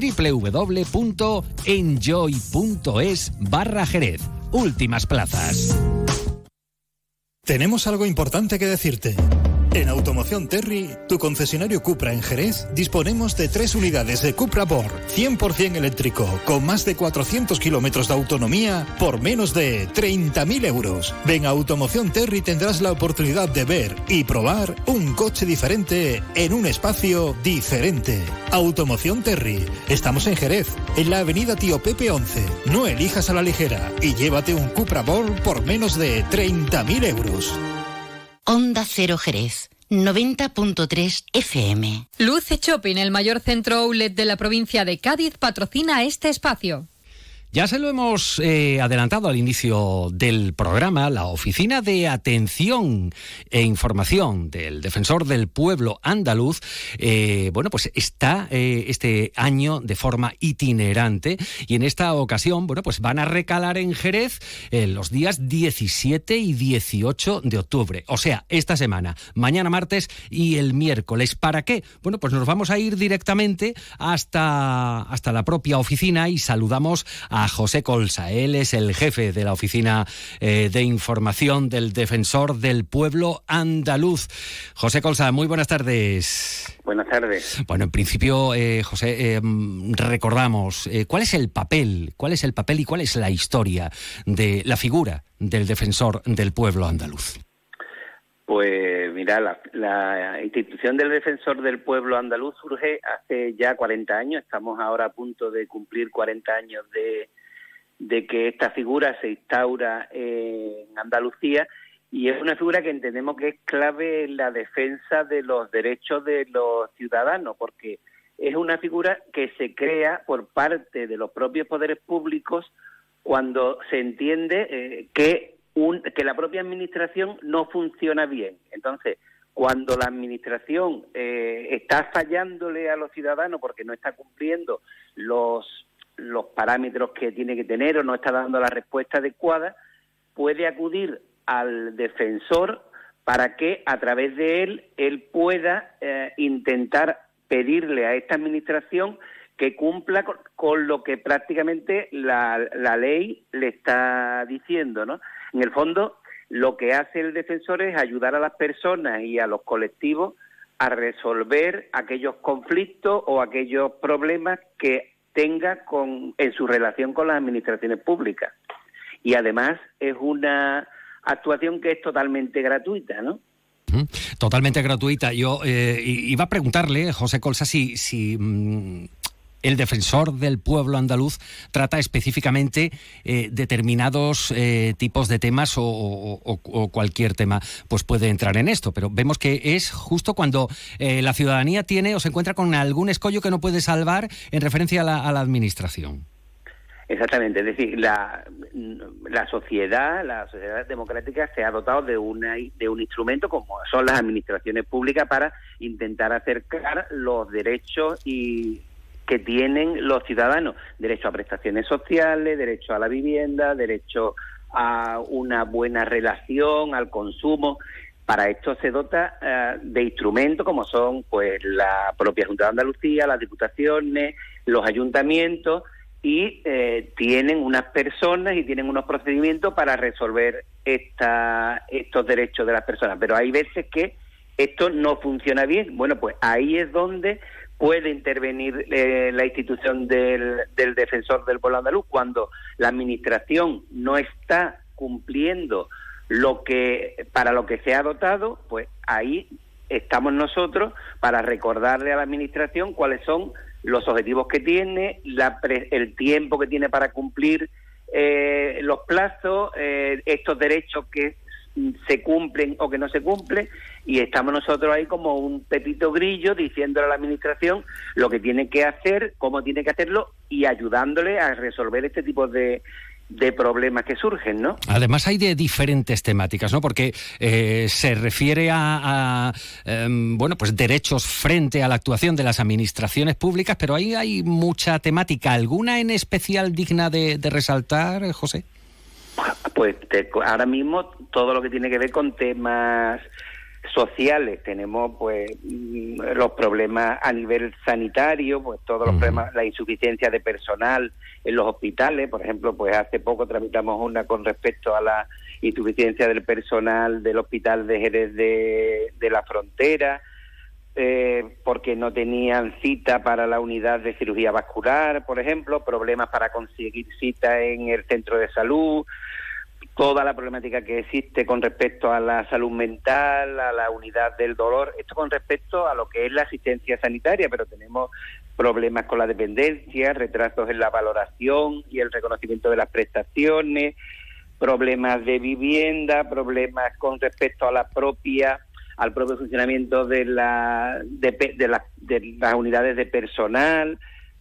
www.enjoy.es barra Jerez. Últimas plazas. Tenemos algo importante que decirte. En Automoción Terry, tu concesionario Cupra en Jerez, disponemos de tres unidades de Cupra Bor 100% eléctrico, con más de 400 kilómetros de autonomía, por menos de 30.000 euros. Ven a Automoción Terry tendrás la oportunidad de ver y probar un coche diferente en un espacio diferente. Automoción Terry. Estamos en Jerez, en la avenida Tío Pepe 11. No elijas a la ligera y llévate un Cupra Bor por menos de 30.000 euros. Onda Cero Jerez. 90.3 FM. Luce Shopping, el mayor centro outlet de la provincia de Cádiz, patrocina este espacio. Ya se lo hemos eh, adelantado al inicio del programa, la Oficina de Atención e Información del Defensor del Pueblo Andaluz, eh, bueno, pues está eh, este año de forma itinerante y en esta ocasión, bueno, pues van a recalar en Jerez los días 17 y 18 de octubre, o sea, esta semana, mañana martes y el miércoles. ¿Para qué? Bueno, pues nos vamos a ir directamente hasta, hasta la propia oficina y saludamos a a José Colsa. Él es el jefe de la Oficina eh, de Información del Defensor del Pueblo Andaluz. José Colsa, muy buenas tardes. Buenas tardes. Bueno, en principio, eh, José, eh, recordamos cuál es el papel, cuál es el papel y cuál es la historia de la figura del defensor del pueblo andaluz. Pues mira, la, institución del defensor del pueblo andaluz surge hace ya 40 años, estamos ahora a punto de cumplir 40 años de, que esta figura se instaura en Andalucía. Y es una figura que entendemos que es clave en la defensa de los derechos de los ciudadanos, porque es una figura que se crea por parte de los propios poderes públicos cuando se entiende eh, que que la propia administración no funciona bien. Entonces, cuando la administración eh, está fallándole a los ciudadanos porque no está cumpliendo los, los parámetros que tiene que tener o no está dando la respuesta adecuada, puede acudir al defensor para que a través de él él pueda eh, intentar pedirle a esta administración que cumpla con, lo que prácticamente la, la, ley le está diciendo, ¿no? En el fondo, lo que hace el defensor es ayudar a las personas y a los colectivos a resolver aquellos conflictos o aquellos problemas que tenga con, en su relación con las administraciones públicas. Y además es una actuación que es totalmente gratuita, ¿no? Totalmente gratuita. Yo eh, iba a preguntarle, José Colsa, si, si mm, el defensor del pueblo andaluz trata específicamente eh, determinados eh, tipos de temas o, cualquier tema pues puede entrar en esto, pero vemos que es justo cuando la ciudadanía tiene o se encuentra con algún escollo que no puede salvar en referencia a la administración. Exactamente, es decir, la, la sociedad, la sociedad democrática se ha dotado de, una, de un instrumento como son las administraciones públicas para intentar acercar los derechos y que tienen los ciudadanos, derecho a prestaciones sociales, derecho a la vivienda, derecho a una buena relación, al consumo. Para esto se dota eh, de instrumentos como son pues la propia Junta de Andalucía, las diputaciones, los ayuntamientos, y eh, tienen unas personas y tienen unos procedimientos para resolver esta, estos derechos de las personas. Pero hay veces que esto no funciona bien. Bueno, pues ahí es donde puede intervenir eh, la institución del, del defensor del pueblo andaluz cuando la administración no está cumpliendo lo que para lo que se ha dotado, pues ahí estamos nosotros para recordarle a la administración cuáles son los objetivos que tiene, el tiempo que tiene para cumplir eh, los plazos, eh, estos derechos que se cumplen o que no se cumplen y estamos nosotros ahí como un pepito grillo diciéndole a la administración lo que tiene que hacer, cómo tiene que hacerlo y ayudándole a resolver este tipo de, de problemas que surgen, ¿no? Además hay de diferentes temáticas, ¿no? Porque eh, se refiere a, em, bueno, pues derechos frente a la actuación de las administraciones públicas, pero ahí hay mucha temática. ¿Alguna en especial digna de, resaltar, José? Pues ahora mismo todo lo que tiene que ver con temas sociales. Tenemos pues mm, los problemas a nivel sanitario, pues todos los problemas, la insuficiencia de personal en los hospitales, por ejemplo, pues hace poco tramitamos una con respecto a la insuficiencia del personal del hospital de Jerez de, la Frontera, eh, porque no tenían cita para la unidad de cirugía vascular, por ejemplo, problemas para conseguir cita en el centro de salud, toda la problemática que existe con respecto a la salud mental, a la unidad del dolor, esto con respecto a lo que es la asistencia sanitaria, pero tenemos problemas con la dependencia, retrasos en la valoración y el reconocimiento de las prestaciones, problemas de vivienda, problemas con respecto a la propia al propio funcionamiento de, la, de, de las unidades de personal,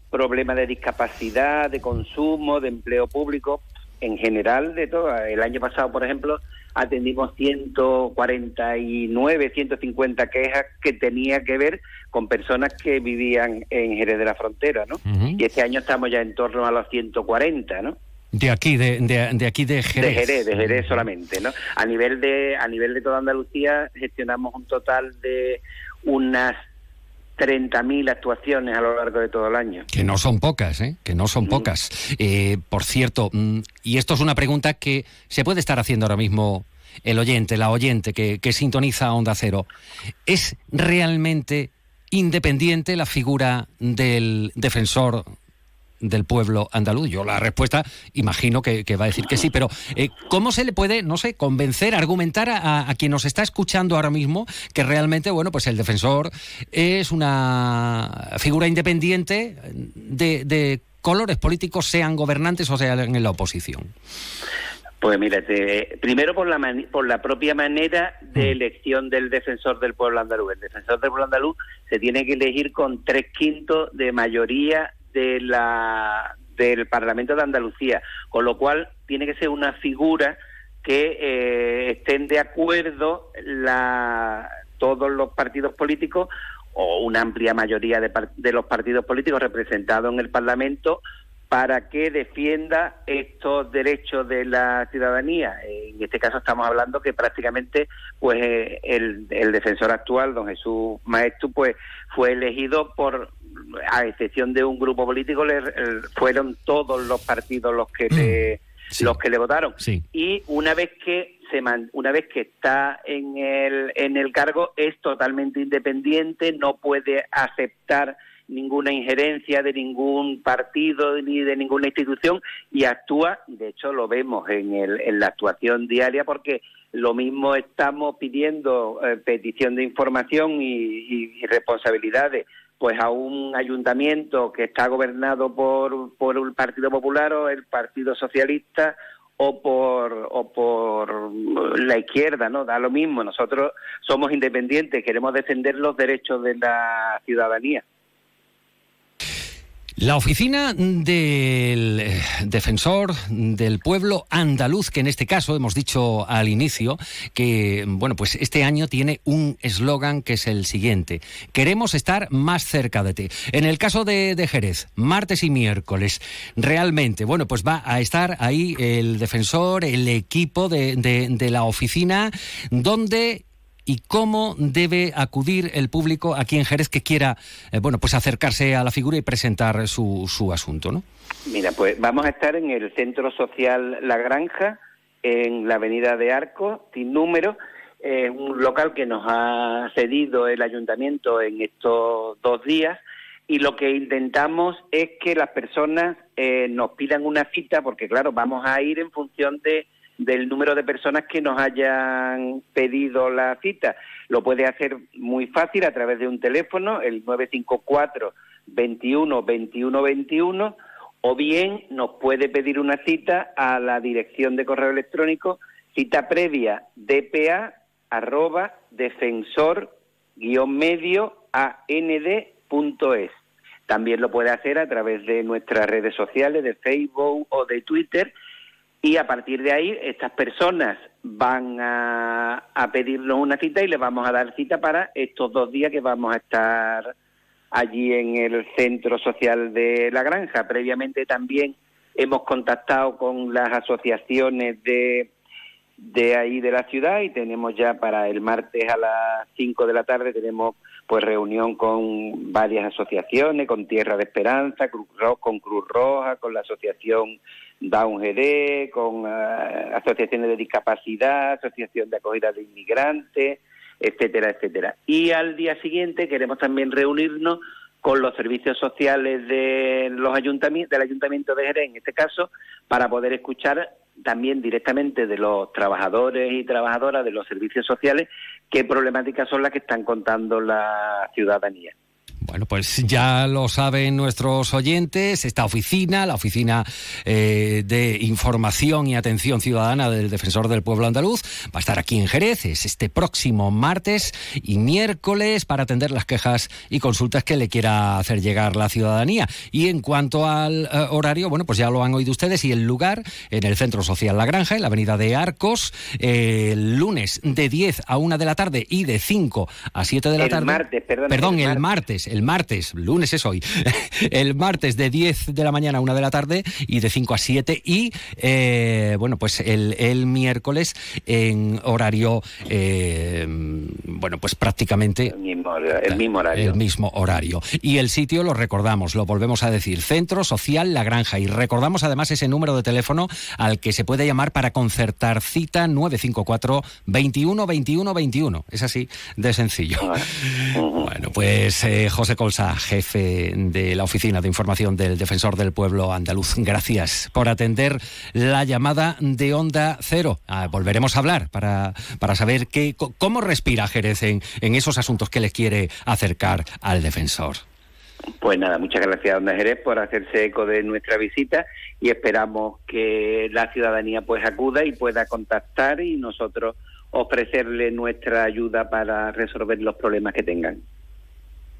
problemas de discapacidad, de consumo, de empleo público en general de todo. El año pasado, por ejemplo, atendimos 149, 150 quejas que tenía que ver con personas que vivían en Jerez de la Frontera, ¿no? Y este año estamos ya en torno a los 140, ¿no? De aquí, de, de, aquí de Jerez. De Jerez, de Jerez solamente, ¿no? A nivel de, a nivel de toda Andalucía gestionamos un total de unas 30.000 actuaciones a lo largo de todo el año. Que no son pocas, ¿eh? Que no son mm. pocas. Eh, por cierto, mm, y esto es una pregunta que se puede estar haciendo ahora mismo el oyente, la oyente que, que sintoniza Onda Cero. ¿Es realmente independiente la figura del defensor del pueblo andaluz? Yo la respuesta imagino que, va a decir que sí, pero eh, ¿cómo se le puede, no sé, convencer, argumentar a, quien nos está escuchando ahora mismo que realmente, bueno, pues el defensor es una figura independiente de, de colores políticos, sean gobernantes o sean en la oposición? Pues mira, primero por la, por la propia manera de mm. elección del defensor del pueblo andaluz. El defensor del pueblo andaluz se tiene que elegir con tres quintos de mayoría de la, del Parlamento de Andalucía, con lo cual tiene que ser una figura que eh, estén de acuerdo la, todos los partidos políticos o una amplia mayoría de, de los partidos políticos representados en el Parlamento para que defienda estos derechos de la ciudadanía. En este caso estamos hablando que prácticamente pues eh, el, defensor actual, don Jesús Maestro, pues fue elegido por, a excepción de un grupo político, le, fueron todos los partidos los que le, mm, los que le votaron. Y una vez que se una vez que está en el, en el cargo es totalmente independiente, no puede aceptar ninguna injerencia de ningún partido ni de ninguna institución y actúa, de hecho lo vemos en, el, en la actuación diaria porque lo mismo estamos pidiendo eh, petición de información y, responsabilidades pues a un ayuntamiento que está gobernado por, por el Partido Popular o el Partido Socialista o por, o por la izquierda, ¿no? Da lo mismo. Nosotros somos independientes, queremos defender los derechos de la ciudadanía. La oficina del eh, defensor del pueblo andaluz, que en este caso hemos dicho al inicio que, bueno, pues este año tiene un eslogan que es el siguiente: Queremos estar más cerca de ti. En el caso de, Jerez, martes y miércoles, realmente, bueno, pues va a estar ahí el defensor, el equipo de, de la oficina, donde y cómo debe acudir el público aquí en Jerez que quiera, eh, bueno, pues acercarse a la figura y presentar su, su asunto, ¿no? Mira, pues vamos a estar en el Centro Social La Granja, en la Avenida de Arco, sin número, es un local que nos ha cedido el ayuntamiento en estos dos días y lo que intentamos es que las personas eh, nos pidan una cita, porque claro, vamos a ir en función de del número de personas que nos hayan pedido la cita. Lo puede hacer muy fácil a través de un teléfono, el 954 21 21 21, o bien nos puede pedir una cita a la dirección de correo electrónico cita previa dpa arroba defensor guion medio and.es. También lo puede hacer a través de nuestras redes sociales, de Facebook o de Twitter, y a partir de ahí estas personas van a, pedirnos una cita y les vamos a dar cita para estos dos días que vamos a estar allí en el centro social de la granja. Previamente también hemos contactado con las asociaciones de, de ahí de la ciudad y tenemos ya para el martes a las 5 de la tarde tenemos pues reunión con varias asociaciones, con Tierra de Esperanza, con Cruz Roja, con la asociación Down GD, con eh, asociaciones de discapacidad, asociación de acogida de inmigrantes, etcétera, etcétera. Y al día siguiente queremos también reunirnos con los servicios sociales de los ayuntamientos, del Ayuntamiento de Jerez, en este caso, para poder escuchar también directamente de los trabajadores y trabajadoras de los servicios sociales qué problemáticas son las que están contando la ciudadanía. Bueno, pues ya lo saben nuestros oyentes, esta oficina, la oficina eh, de información y atención ciudadana del Defensor del Pueblo Andaluz, va a estar aquí en Jerez, es este próximo martes y miércoles para atender las quejas y consultas que le quiera hacer llegar la ciudadanía. Y en cuanto al eh, horario, bueno, pues ya lo han oído ustedes y el lugar en el Centro Social La Granja, en la Avenida de Arcos, eh, el lunes de 10 a 1 de la tarde y de 5 a 7 de la tarde. Martes, perdón, perdón, el martes el martes, lunes es hoy, el martes de 10 de la mañana a 1 de la tarde y de 5 a 7 y, eh, bueno, pues el, el, miércoles en horario, eh, bueno, pues prácticamente... El mismo, el mismo horario. El mismo horario. Y el sitio lo recordamos, lo volvemos a decir, Centro Social La Granja. Y recordamos además ese número de teléfono al que se puede llamar para concertar cita 954 21 21 21. Es así de sencillo. Bueno, pues eh, José Colsa, jefe de la Oficina de Información del Defensor del Pueblo Andaluz. Gracias por atender la llamada de Onda Cero. Ah, volveremos a hablar para, para saber qué, cómo respira Jerez en, esos asuntos que le quiere acercar al defensor. Pues nada, muchas gracias Onda Jerez por hacerse eco de nuestra visita y esperamos que la ciudadanía pues acuda y pueda contactar y nosotros ofrecerle nuestra ayuda para resolver los problemas que tengan.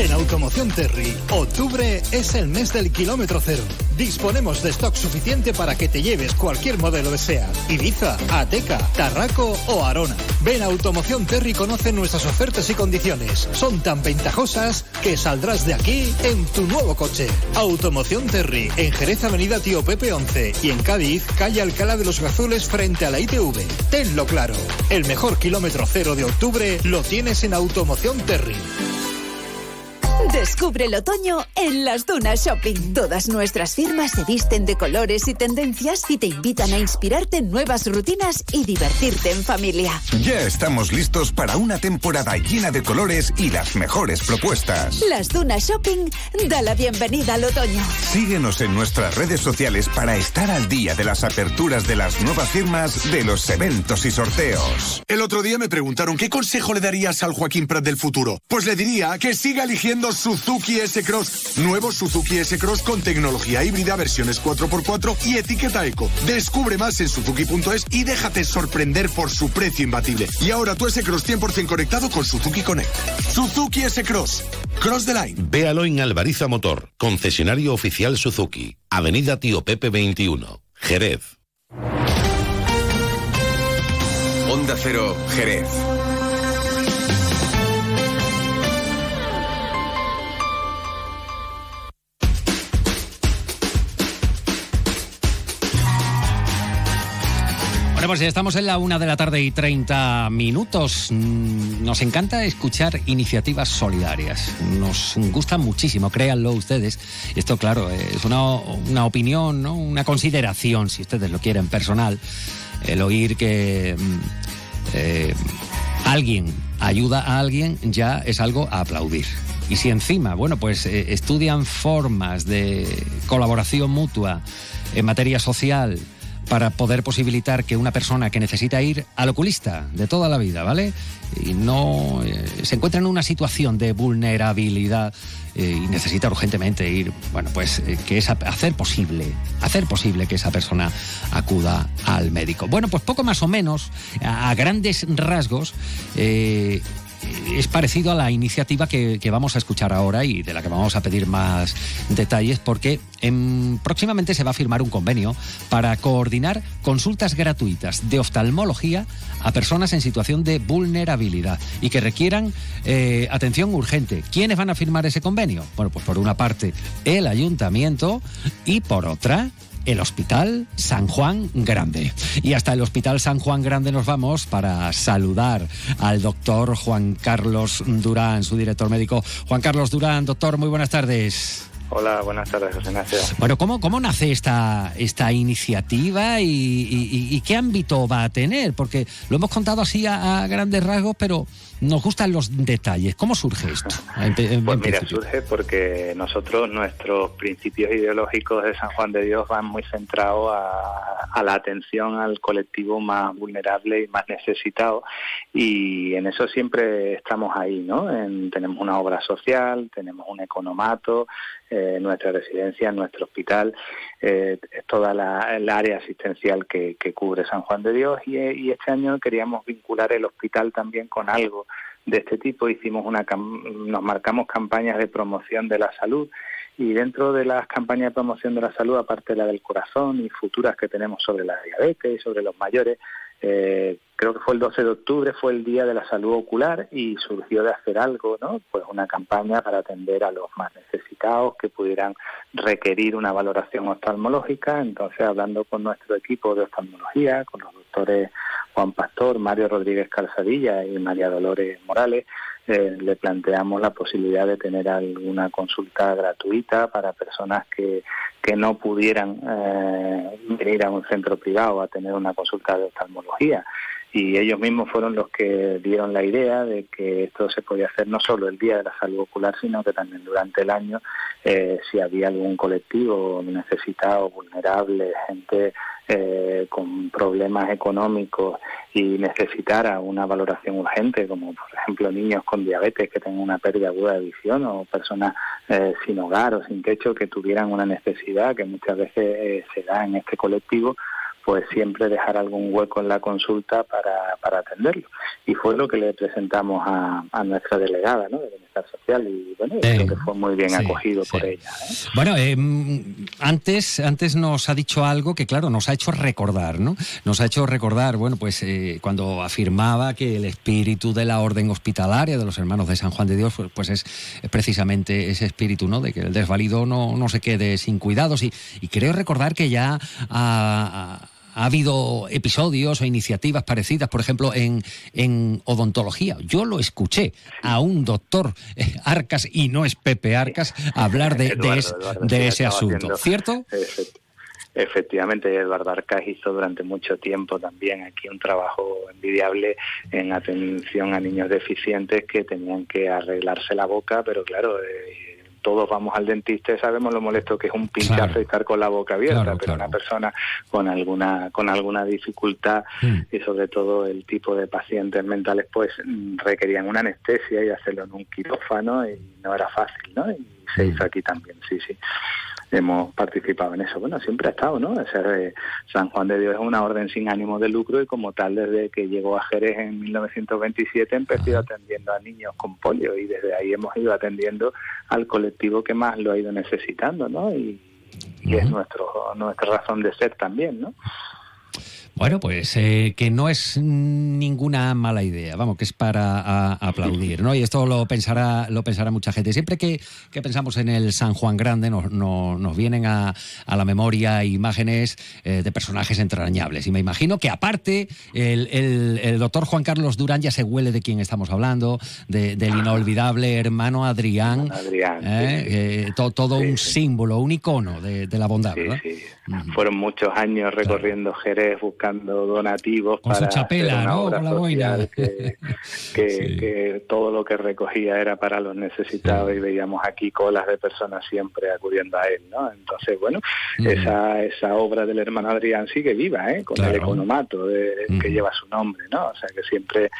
En Automoción Terry, octubre es el mes del kilómetro cero. Disponemos de stock suficiente para que te lleves cualquier modelo de SEAT, Ibiza, Ateca, Tarraco o Arona. Ven a Automoción Terry conoce nuestras ofertas y condiciones. Son tan ventajosas que saldrás de aquí en tu nuevo coche. Automoción Terry, en Jerez Avenida Tío Pepe 11 y en Cádiz, calle Alcalá de los Gazules frente a la ITV. Tenlo claro, el mejor kilómetro cero de octubre lo tienes en Automoción Terry. Descubre el otoño en las Dunas Shopping. Todas nuestras firmas se visten de colores y tendencias y te invitan a inspirarte en nuevas rutinas y divertirte en familia. Ya estamos listos para una temporada llena de colores y las mejores propuestas. Las Dunas Shopping da la bienvenida al otoño. Síguenos en nuestras redes sociales para estar al día de las aperturas de las nuevas firmas, de los eventos y sorteos. El otro día me preguntaron qué consejo le darías al Joaquín Prat del futuro. Pues le diría que siga eligiendo Suzuki S-Cross. Nuevo Suzuki S-Cross con tecnología híbrida, versiones 4x4 y etiqueta eco. Descubre más en suzuki.es y déjate sorprender por su precio imbatible. Y ahora tu S-Cross 100% conectado con Suzuki Connect. Suzuki S-Cross. Cross the line. Véalo en Alvariza Motor, concesionario oficial Suzuki, Avenida Tío Pepe 21, Jerez. Onda Cero, Jerez. Bueno, pues ya estamos en la una de la tarde y 30 minutos. Mm, Nos encanta escuchar iniciativas solidarias. Nos gusta muchísimo, créanlo ustedes. Esto, claro, es una, una opinión, ¿no? una consideración, si ustedes lo quieren, personal. El oír que mm, eh, alguien ayuda a alguien ya es algo a aplaudir. Y si encima, bueno, pues eh, estudian formas de colaboración mutua en materia social, para poder posibilitar que una persona que necesita ir al oculista de toda la vida, ¿vale? Y no eh, se encuentra en una situación de vulnerabilidad eh, y necesita urgentemente ir, bueno, pues eh, que es hacer posible, hacer posible que esa persona acuda al médico. Bueno, pues poco más o menos, a, a grandes rasgos, es parecido a la iniciativa que, vamos a escuchar ahora y de la que vamos a pedir más detalles porque en- próximamente se va a firmar un convenio para coordinar consultas gratuitas de oftalmología a personas en situación de vulnerabilidad y que requieran eh, atención urgente. ¿Quiénes van a firmar ese convenio? Bueno, pues por una parte el ayuntamiento y por otra el Hospital San Juan Grande. Y hasta el Hospital San Juan Grande nos vamos para saludar al doctor Juan Carlos Durán, su director médico. Juan Carlos Durán, doctor, muy buenas tardes. Hola, buenas tardes, José Ignacio. Bueno, ¿cómo, cómo nace esta, esta iniciativa y, y- y qué ámbito va a tener? Porque lo hemos contado así a, a grandes rasgos, pero nos gustan los detalles. ¿Cómo surge esto? En- en- Pues en mira, principio. surge porque nosotros, nuestros principios ideológicos de San Juan de Dios van muy centrados a, a la atención al colectivo más vulnerable y más necesitado y en eso siempre estamos ahí, ¿no? En- tenemos una obra social, tenemos un economato, eh, nuestra residencia, nuestro hospital, eh, toda la, el área asistencial que, cubre San Juan de Dios y, eh, y este año queríamos vincular el hospital también con algo de este tipo. Hicimos una, nos marcamos campañas de promoción de la salud y dentro de las campañas de promoción de la salud, aparte de la del corazón y futuras que tenemos sobre la diabetes y sobre los mayores, eh, creo que fue el 12 de octubre, fue el Día de la Salud Ocular y surgió de hacer algo, ¿no? Pues una campaña para atender a los más necesitados que pudieran requerir una valoración oftalmológica. Entonces, hablando con nuestro equipo de oftalmología, con los doctores Juan Pastor, Mario Rodríguez Calzadilla y María Dolores Morales, eh, le planteamos la posibilidad de tener alguna consulta gratuita para personas que, que no pudieran eh, venir a un centro privado a tener una consulta de oftalmología. Y ellos mismos fueron los que dieron la idea de que esto se podía hacer no solo el día de la salud ocular, sino que también durante el año, eh, si había algún colectivo necesitado, vulnerable, gente eh, con problemas económicos y necesitara una valoración urgente, como por ejemplo niños con diabetes que tengan una pérdida aguda de visión o personas eh, sin hogar o sin techo que tuvieran una necesidad que muchas veces se da en este colectivo, pues siempre dejar algún hueco en la consulta para, para atenderlo. Y fue lo que le presentamos a, a nuestra delegada Bienestar Social y bueno, creo que fue muy bien acogido por ella. ¿eh? Bueno, eh, antes, antes nos ha dicho algo que claro, nos ha hecho recordar, ¿no? Nos ha hecho recordar, bueno, pues eh, cuando afirmaba que el espíritu de la orden hospitalaria de los hermanos de San Juan de Dios, pues, pues es, precisamente ese espíritu, ¿no? De que el desvalido no, no se quede sin cuidados y, y creo recordar que ya ha, ha habido episodios o iniciativas parecidas, por ejemplo, en, en odontología. Yo lo escuché a un doctor eh, Arcas, y no es Pepe Arcas, hablar de, de, es, Eduardo, de sí, ese asunto, ¿cierto? Efect- Efectivamente, Eduardo Arcas hizo durante mucho tiempo también aquí un trabajo envidiable en atención a niños deficientes que tenían que arreglarse la boca, pero claro, eh, todos vamos al dentista y sabemos lo molesto que es un pinchazo Claro. y estar con la boca abierta, Claro, pero claro. una persona con alguna con alguna dificultad Mm. y sobre todo el tipo de pacientes mentales pues requerían una anestesia y hacerlo en un quirófano y no era fácil, ¿no? Y se hizo aquí también, sí, sí. Hemos participado en eso. Bueno, siempre ha estado, ¿no? Ese, eh, San Juan de Dios es una orden sin ánimo de lucro y como tal desde que llegó a Jerez en 1927 empezó atendiendo a niños con polio y desde ahí hemos ido atendiendo al colectivo que más lo ha ido necesitando, ¿no? Y, y es nuestro nuestra razón de ser también, ¿no? Bueno, pues eh, que no es ninguna mala idea, vamos, que es para a- aplaudir, ¿no? Y esto lo pensará, lo pensará mucha gente. Siempre que, que pensamos en el San Juan Grande nos, no- nos vienen a, a la memoria imágenes eh, de personajes entrañables. Y me imagino que aparte el, el- el doctor Juan Carlos Durán ya se huele de quién estamos hablando, de- del inolvidable hermano Adrián, Adrián, ¿eh? Eh, to- todo un símbolo, un icono de, de la bondad, ¿verdad? Fueron muchos años recorriendo Jerez buscando donativos Con su para chapela, hacer una ¿no? obra Con la boina. social que, que- que todo lo que recogía era para los necesitados y veíamos aquí colas de personas siempre acudiendo a él, ¿no? Entonces, bueno, esa, esa obra del hermano Adrián sigue viva, ¿eh? Con el economato de- que lleva su nombre, ¿no? O sea que siempre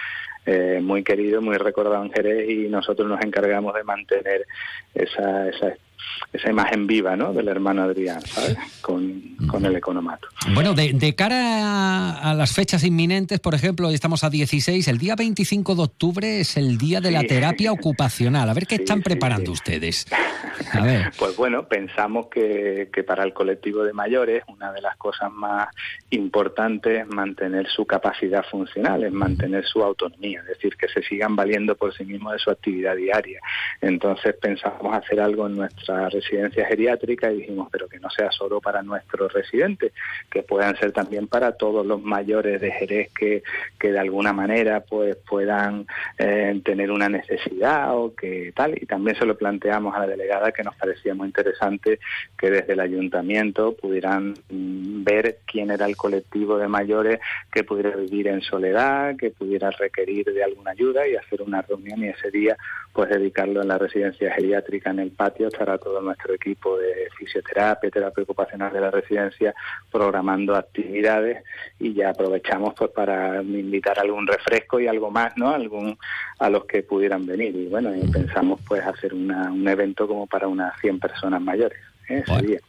eh, muy querido, muy recordado en Jerez y nosotros nos encargamos de mantener esa, esa, esa imagen viva, ¿no? Del hermano Adrián, ¿sabes? Con, con el economato. Bueno, de, de cara a, a las fechas inminentes, por ejemplo, hoy estamos a 16, el día 25 de octubre es el día de la terapia ocupacional. A ver qué están preparando ustedes. A ver. Pues bueno, pensamos que, que para el colectivo de mayores una de las cosas más importantes es mantener su capacidad funcional, es mantener su autonomía, es decir, que se sigan valiendo por sí mismos de su actividad diaria. Entonces pensamos hacer algo en nuestra residencia geriátrica y dijimos, pero que no sea solo para nuestros residentes, que puedan ser también para todos los mayores de Jerez que, que de alguna manera pues puedan eh, tener una necesidad o que tal. Y también se lo planteamos a la delegada que nos parecía muy interesante que desde el ayuntamiento pudieran mm, ver quién era el colectivo de mayores que pudiera vivir en soledad, que pudiera requerir de alguna ayuda y hacer una reunión y ese día pues dedicarlo en la residencia geriátrica en el patio estará todo nuestro equipo de fisioterapia, terapia ocupacional de la residencia programando actividades y ya aprovechamos pues para invitar algún refresco y algo más, ¿no? Algún a los que pudieran venir y bueno, y pensamos pues hacer una, un evento como para unas 100 personas mayores ¿eh? ese día.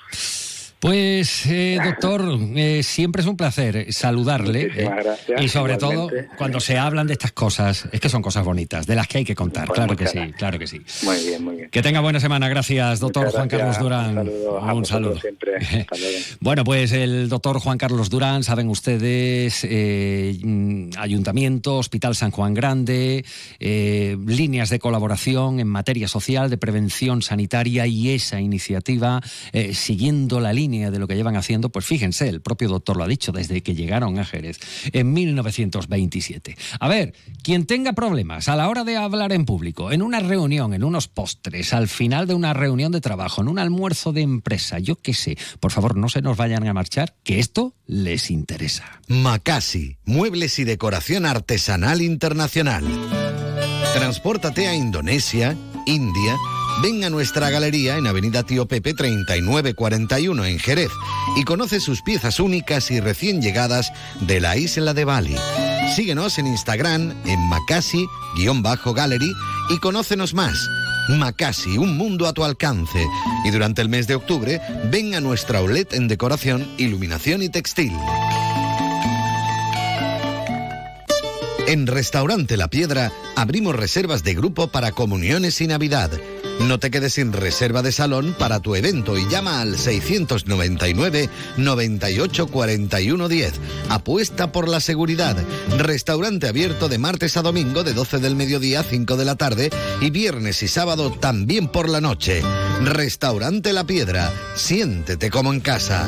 Pues, eh, doctor, eh, siempre es un placer saludarle. Eh, gracias, y sobre igualmente. todo, cuando se hablan de estas cosas, es que son cosas bonitas, de las que hay que contar. Pues claro que sí, claro que sí. Muy bien, muy bien. Que tenga buena semana. Gracias, doctor Juan Carlos. Durán. Un saludo Un saludo. siempre. Bueno, pues el doctor Juan Carlos Durán, saben ustedes, eh, mm, Ayuntamiento, Hospital San Juan Grande, líneas de colaboración en materia social, de prevención sanitaria y esa iniciativa, siguiendo la línea de lo que llevan haciendo, pues fíjense, el propio doctor lo ha dicho, desde que llegaron a Jerez en 1927. A ver, quien tenga problemas a la hora de hablar en público, en una reunión, en unos postres, al final de una reunión de trabajo, en un almuerzo de empresa, yo qué sé, por favor no se nos vayan a marchar, que esto les interesa. Macasi, muebles y decoración artesanal internacional. Transpórtate a Indonesia, India, ven a nuestra galería en Avenida Tío Pepe 3941 en Jerez y conoce sus piezas únicas y recién llegadas de la isla de Bali. Síguenos en Instagram en Macasi-Gallery y conócenos más. Macasi, un mundo a tu alcance. Y durante el mes de octubre, ven a nuestra outlet en decoración, iluminación y textil. En Restaurante La Piedra abrimos reservas de grupo para comuniones y Navidad. No te quedes sin reserva de salón para tu evento y llama al 699 98 41 10. Apuesta por la seguridad. Restaurante abierto de martes a domingo de 12 del mediodía a 5 de la tarde y viernes y sábado también por la noche. Restaurante La Piedra. Siéntete como en casa.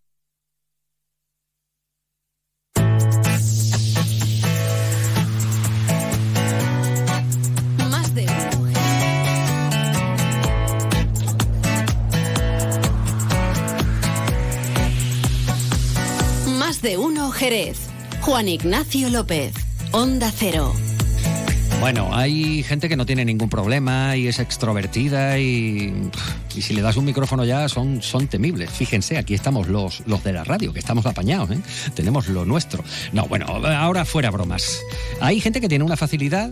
Jerez. Juan Ignacio López. Onda Cero. Bueno, hay gente que no tiene ningún problema y es extrovertida y, y si le das un micrófono ya son, son temibles. Fíjense, aquí estamos los, los de la radio, que estamos apañados, ¿eh? tenemos lo nuestro. No, bueno, ahora fuera bromas. Hay gente que tiene una facilidad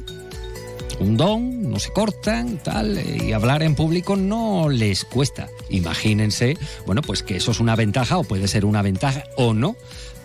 un don, no se cortan, tal, y hablar en público no les cuesta. Imagínense, bueno, pues que eso es una ventaja o puede ser una ventaja o no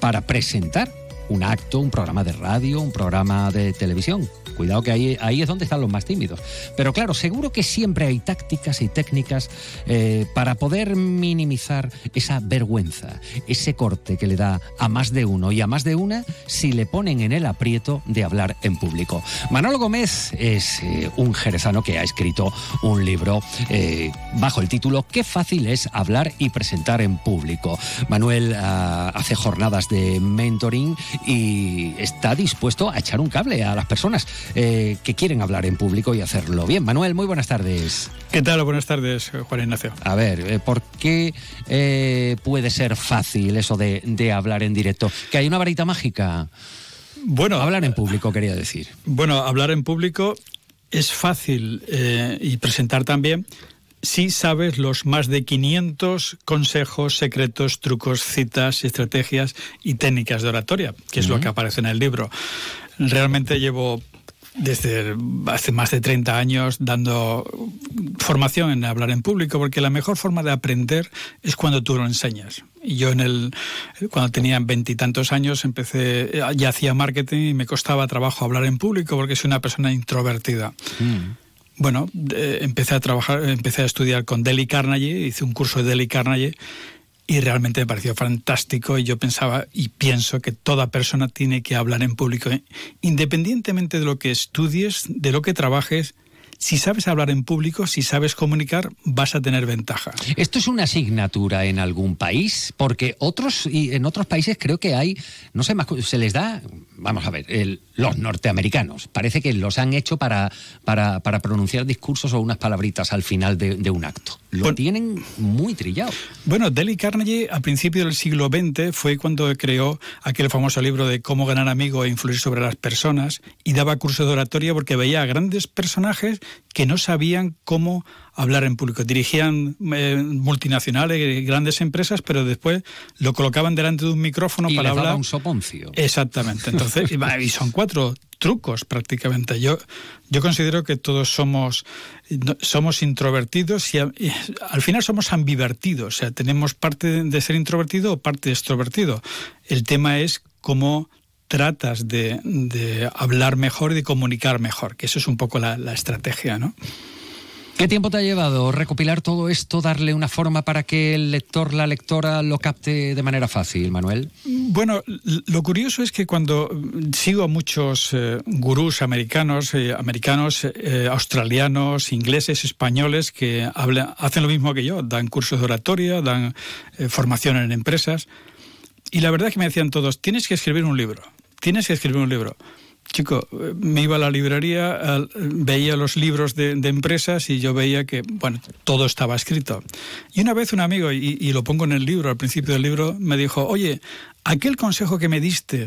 para presentar un acto, un programa de radio, un programa de televisión. Cuidado que ahí, ahí es donde están los más tímidos. Pero claro, seguro que siempre hay tácticas y técnicas eh, para poder minimizar esa vergüenza, ese corte que le da a más de uno y a más de una si le ponen en el aprieto de hablar en público. Manolo Gómez es eh, un jerezano que ha escrito un libro eh, bajo el título Qué fácil es hablar y presentar en público. Manuel ah, hace jornadas de mentoring y está dispuesto a echar un cable a las personas eh, que quieren hablar en público y hacerlo bien. Manuel, muy buenas tardes. ¿Qué tal? Buenas tardes, Juan Ignacio. A ver, eh, ¿por qué eh, puede ser fácil eso de, de hablar en directo? ¿Que hay una varita mágica? Bueno, hablar en público, quería decir. Bueno, hablar en público es fácil eh, y presentar también si sabes los más de 500 consejos, secretos, trucos, citas, estrategias y técnicas de oratoria, que es lo que aparece en el libro. Realmente llevo desde hace más de 30 años dando formación en hablar en público, porque la mejor forma de aprender es cuando tú lo enseñas. Y yo en el, cuando tenía veintitantos años empecé, ya hacía marketing y me costaba trabajo hablar en público porque soy una persona introvertida. Mm. Bueno, eh, empecé a trabajar, empecé a estudiar con Deli Carnegie, hice un curso de Deli Carnegie y realmente me pareció fantástico. Y yo pensaba y pienso que toda persona tiene que hablar en público, independientemente de lo que estudies, de lo que trabajes, si sabes hablar en público, si sabes comunicar, vas a tener ventaja. ¿Esto es una asignatura en algún país? Porque otros y en otros países creo que hay, no sé, más, se les da, vamos a ver, el, los norteamericanos. Parece que los han hecho para, para, para pronunciar discursos o unas palabritas al final de, de un acto. Lo tienen muy trillado. Bueno, Dale Carnegie a principios del siglo XX fue cuando creó aquel famoso libro de cómo ganar amigos e influir sobre las personas y daba cursos de oratoria porque veía a grandes personajes que no sabían cómo hablar en público. Dirigían eh, multinacionales, grandes empresas, pero después lo colocaban delante de un micrófono y para les daba hablar. un soponcio. Exactamente. Entonces, y, son cuatro trucos prácticamente. Yo, yo considero que todos somos, somos introvertidos y al final somos ambivertidos. O sea, tenemos parte de ser introvertido o parte de extrovertido. El tema es cómo tratas de, de hablar mejor y de comunicar mejor, que eso es un poco la, la estrategia, ¿no? ¿Qué tiempo te ha llevado recopilar todo esto, darle una forma para que el lector, la lectora lo capte de manera fácil, Manuel? Bueno, lo curioso es que cuando sigo a muchos eh, gurús americanos, eh, americanos, eh, australianos, ingleses, españoles, que hablan, hacen lo mismo que yo, dan cursos de oratoria, dan eh, formación en empresas, y la verdad es que me decían todos, tienes que escribir un libro, tienes que escribir un libro. Chico, me iba a la librería, veía los libros de, empresas y yo veía que, bueno, todo estaba escrito. Y una vez un amigo, y, y lo pongo en el libro, al principio del libro, me dijo, oye, aquel consejo que me diste,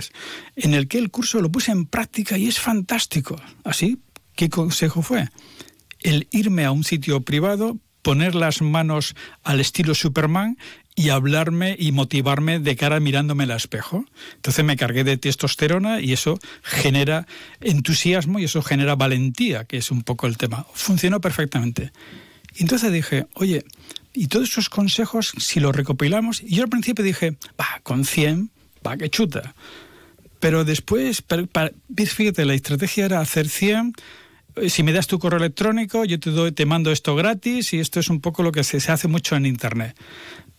en el que el curso lo puse en práctica y es fantástico. ¿Así? ¿Qué consejo fue? El irme a un sitio privado, poner las manos al estilo Superman y hablarme y motivarme de cara mirándome al espejo. Entonces me cargué de testosterona y eso genera entusiasmo y eso genera valentía, que es un poco el tema. Funcionó perfectamente. Y entonces dije, oye, y todos esos consejos, si los recopilamos, y yo al principio dije, va, con 100, va, que chuta. Pero después, fíjate, la estrategia era hacer 100, eh, si me das tu correo electrónico, yo te, doy, te mando esto gratis y esto es un poco lo que se, se hace mucho en Internet.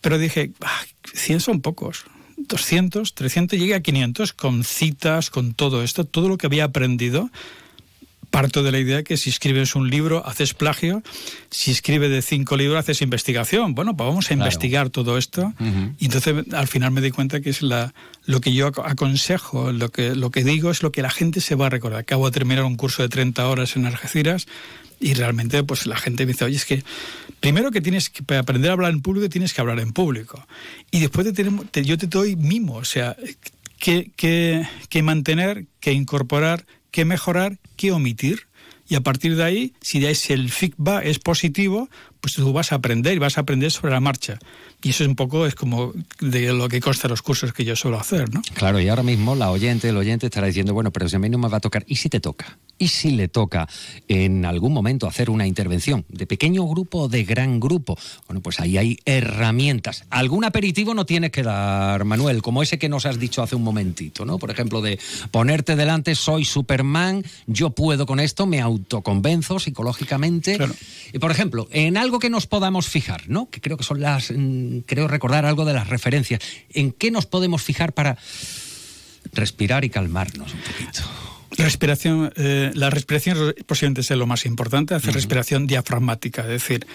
Pero dije, "Ah, 100 son pocos. 200, 300, llegué a 500 con citas, con todo esto, todo lo que había aprendido. Parto de la idea que si escribes un libro haces plagio, si escribes de cinco libros haces investigación. Bueno, pues vamos a Claro. investigar todo esto. Y entonces al final me di cuenta que es la, lo que yo ac- aconsejo, lo que, lo que digo es lo que la gente se va a recordar. Acabo de terminar un curso de 30 horas en Algeciras y realmente pues la gente me dice, oye, es que primero que tienes que para aprender a hablar en público tienes que hablar en público. Y después te tenemos- te- yo te doy mimo, o sea, que, que, que mantener, que incorporar, que mejorar, que omitir. Y a partir de ahí, si el feedback es positivo, pues tú vas a aprender y vas a aprender sobre la marcha. Y eso es un poco es como de lo que consta los cursos que yo suelo hacer, ¿no? Claro, y ahora mismo la oyente, el oyente estará diciendo, bueno, pero si a mí no me va a tocar, ¿y si te toca? ¿Y si le toca en algún momento hacer una intervención de pequeño grupo o de gran grupo? Bueno, pues ahí hay herramientas. Algún aperitivo no tienes que dar, Manuel, como ese que nos has dicho hace un momentito, ¿no? Por ejemplo, de ponerte delante, soy Superman, yo puedo con esto, me autoconvenzo psicológicamente. Y por ejemplo, en algo que nos podamos fijar, ¿no? Que creo que son las, mm, creo recordar algo de las referencias. ¿En qué nos podemos fijar para respirar y calmarnos un poquito? Respiración, eh, la respiración posiblemente sea lo más importante, hacer respiración diafragmática, es decir,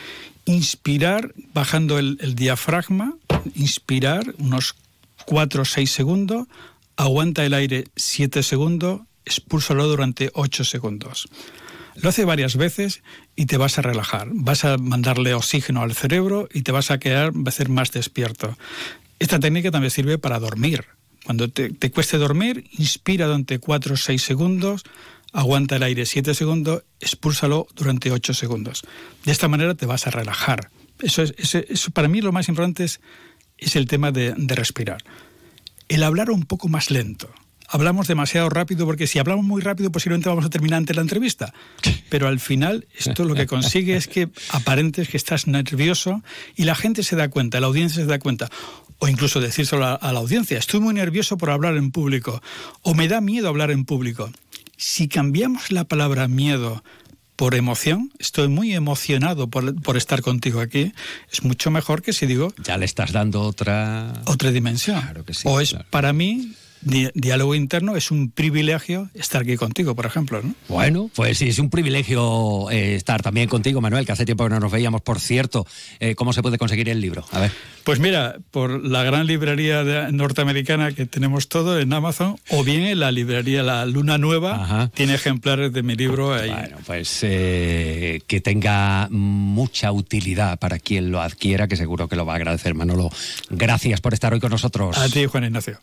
inspirar bajando el, el diafragma, inspirar unos 4 o 6 segundos, aguanta el aire 7 segundos, expúlsalo durante 8 segundos. Lo hace varias veces y te vas a relajar, vas a mandarle oxígeno al cerebro y te vas a quedar va a ser más despierto. Esta técnica también sirve para dormir. Cuando te, te cueste dormir, inspira durante 4 o 6 segundos, aguanta el aire 7 segundos, expúlsalo durante 8 segundos. De esta manera te vas a relajar. Eso, es, eso, para mí lo más importante es, el tema de respirar. El hablar un poco más lento. Hablamos demasiado rápido porque si hablamos muy rápido posiblemente vamos a terminar ante la entrevista. Pero al final esto lo que consigue es que aparentes que estás nervioso y la gente se da cuenta, la audiencia se da cuenta. O incluso decírselo a, a la audiencia, estoy muy nervioso por hablar en público o me da miedo hablar en público. Si cambiamos la palabra miedo por emoción, estoy muy emocionado por, por, estar contigo aquí, es mucho mejor que si digo... Ya le estás dando otra... Otra dimensión. Claro que sí, o es claro. para mí diálogo interno, es un privilegio estar aquí contigo, por ejemplo. ¿no? Bueno, pues sí, es un privilegio eh, estar también contigo, Manuel, que hace tiempo que no nos veíamos. Por cierto, eh, ¿cómo se puede conseguir el libro? A ver. Pues mira, por la gran librería norteamericana que tenemos todo en Amazon, o bien en la librería La Luna Nueva, tiene ejemplares de mi libro ahí. Bueno, pues eh, que tenga mucha utilidad para quien lo adquiera, que seguro que lo va a agradecer, Manolo. Gracias por estar hoy con nosotros. A ti, Juan Ignacio.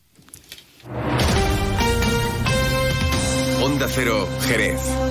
Onda Cero, Jerez.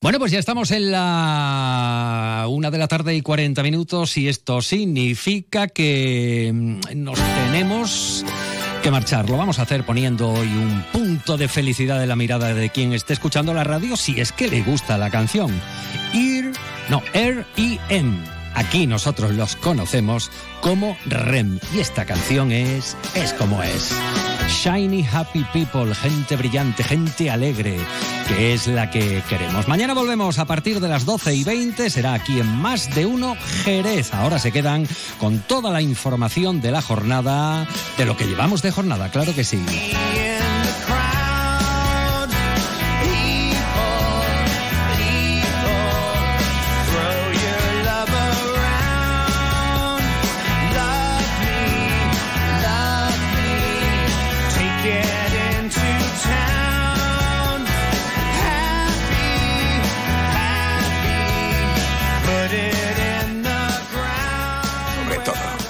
Bueno, pues ya estamos en la una de la tarde y 40 minutos y esto significa que mm, nos tenemos que marchar. Lo vamos a hacer poniendo hoy un punto de felicidad en la mirada de quien esté escuchando la radio si es que le gusta la canción. Ir, no, R-E-M. Aquí nosotros los conocemos como REM y esta canción es Es como es. Shiny Happy People, gente brillante, gente alegre, que es la que queremos. Mañana volvemos a partir de las 12 y 20, será aquí en Más de Uno Jerez. Ahora se quedan con toda la información de la jornada, de lo que llevamos de jornada, claro que sí.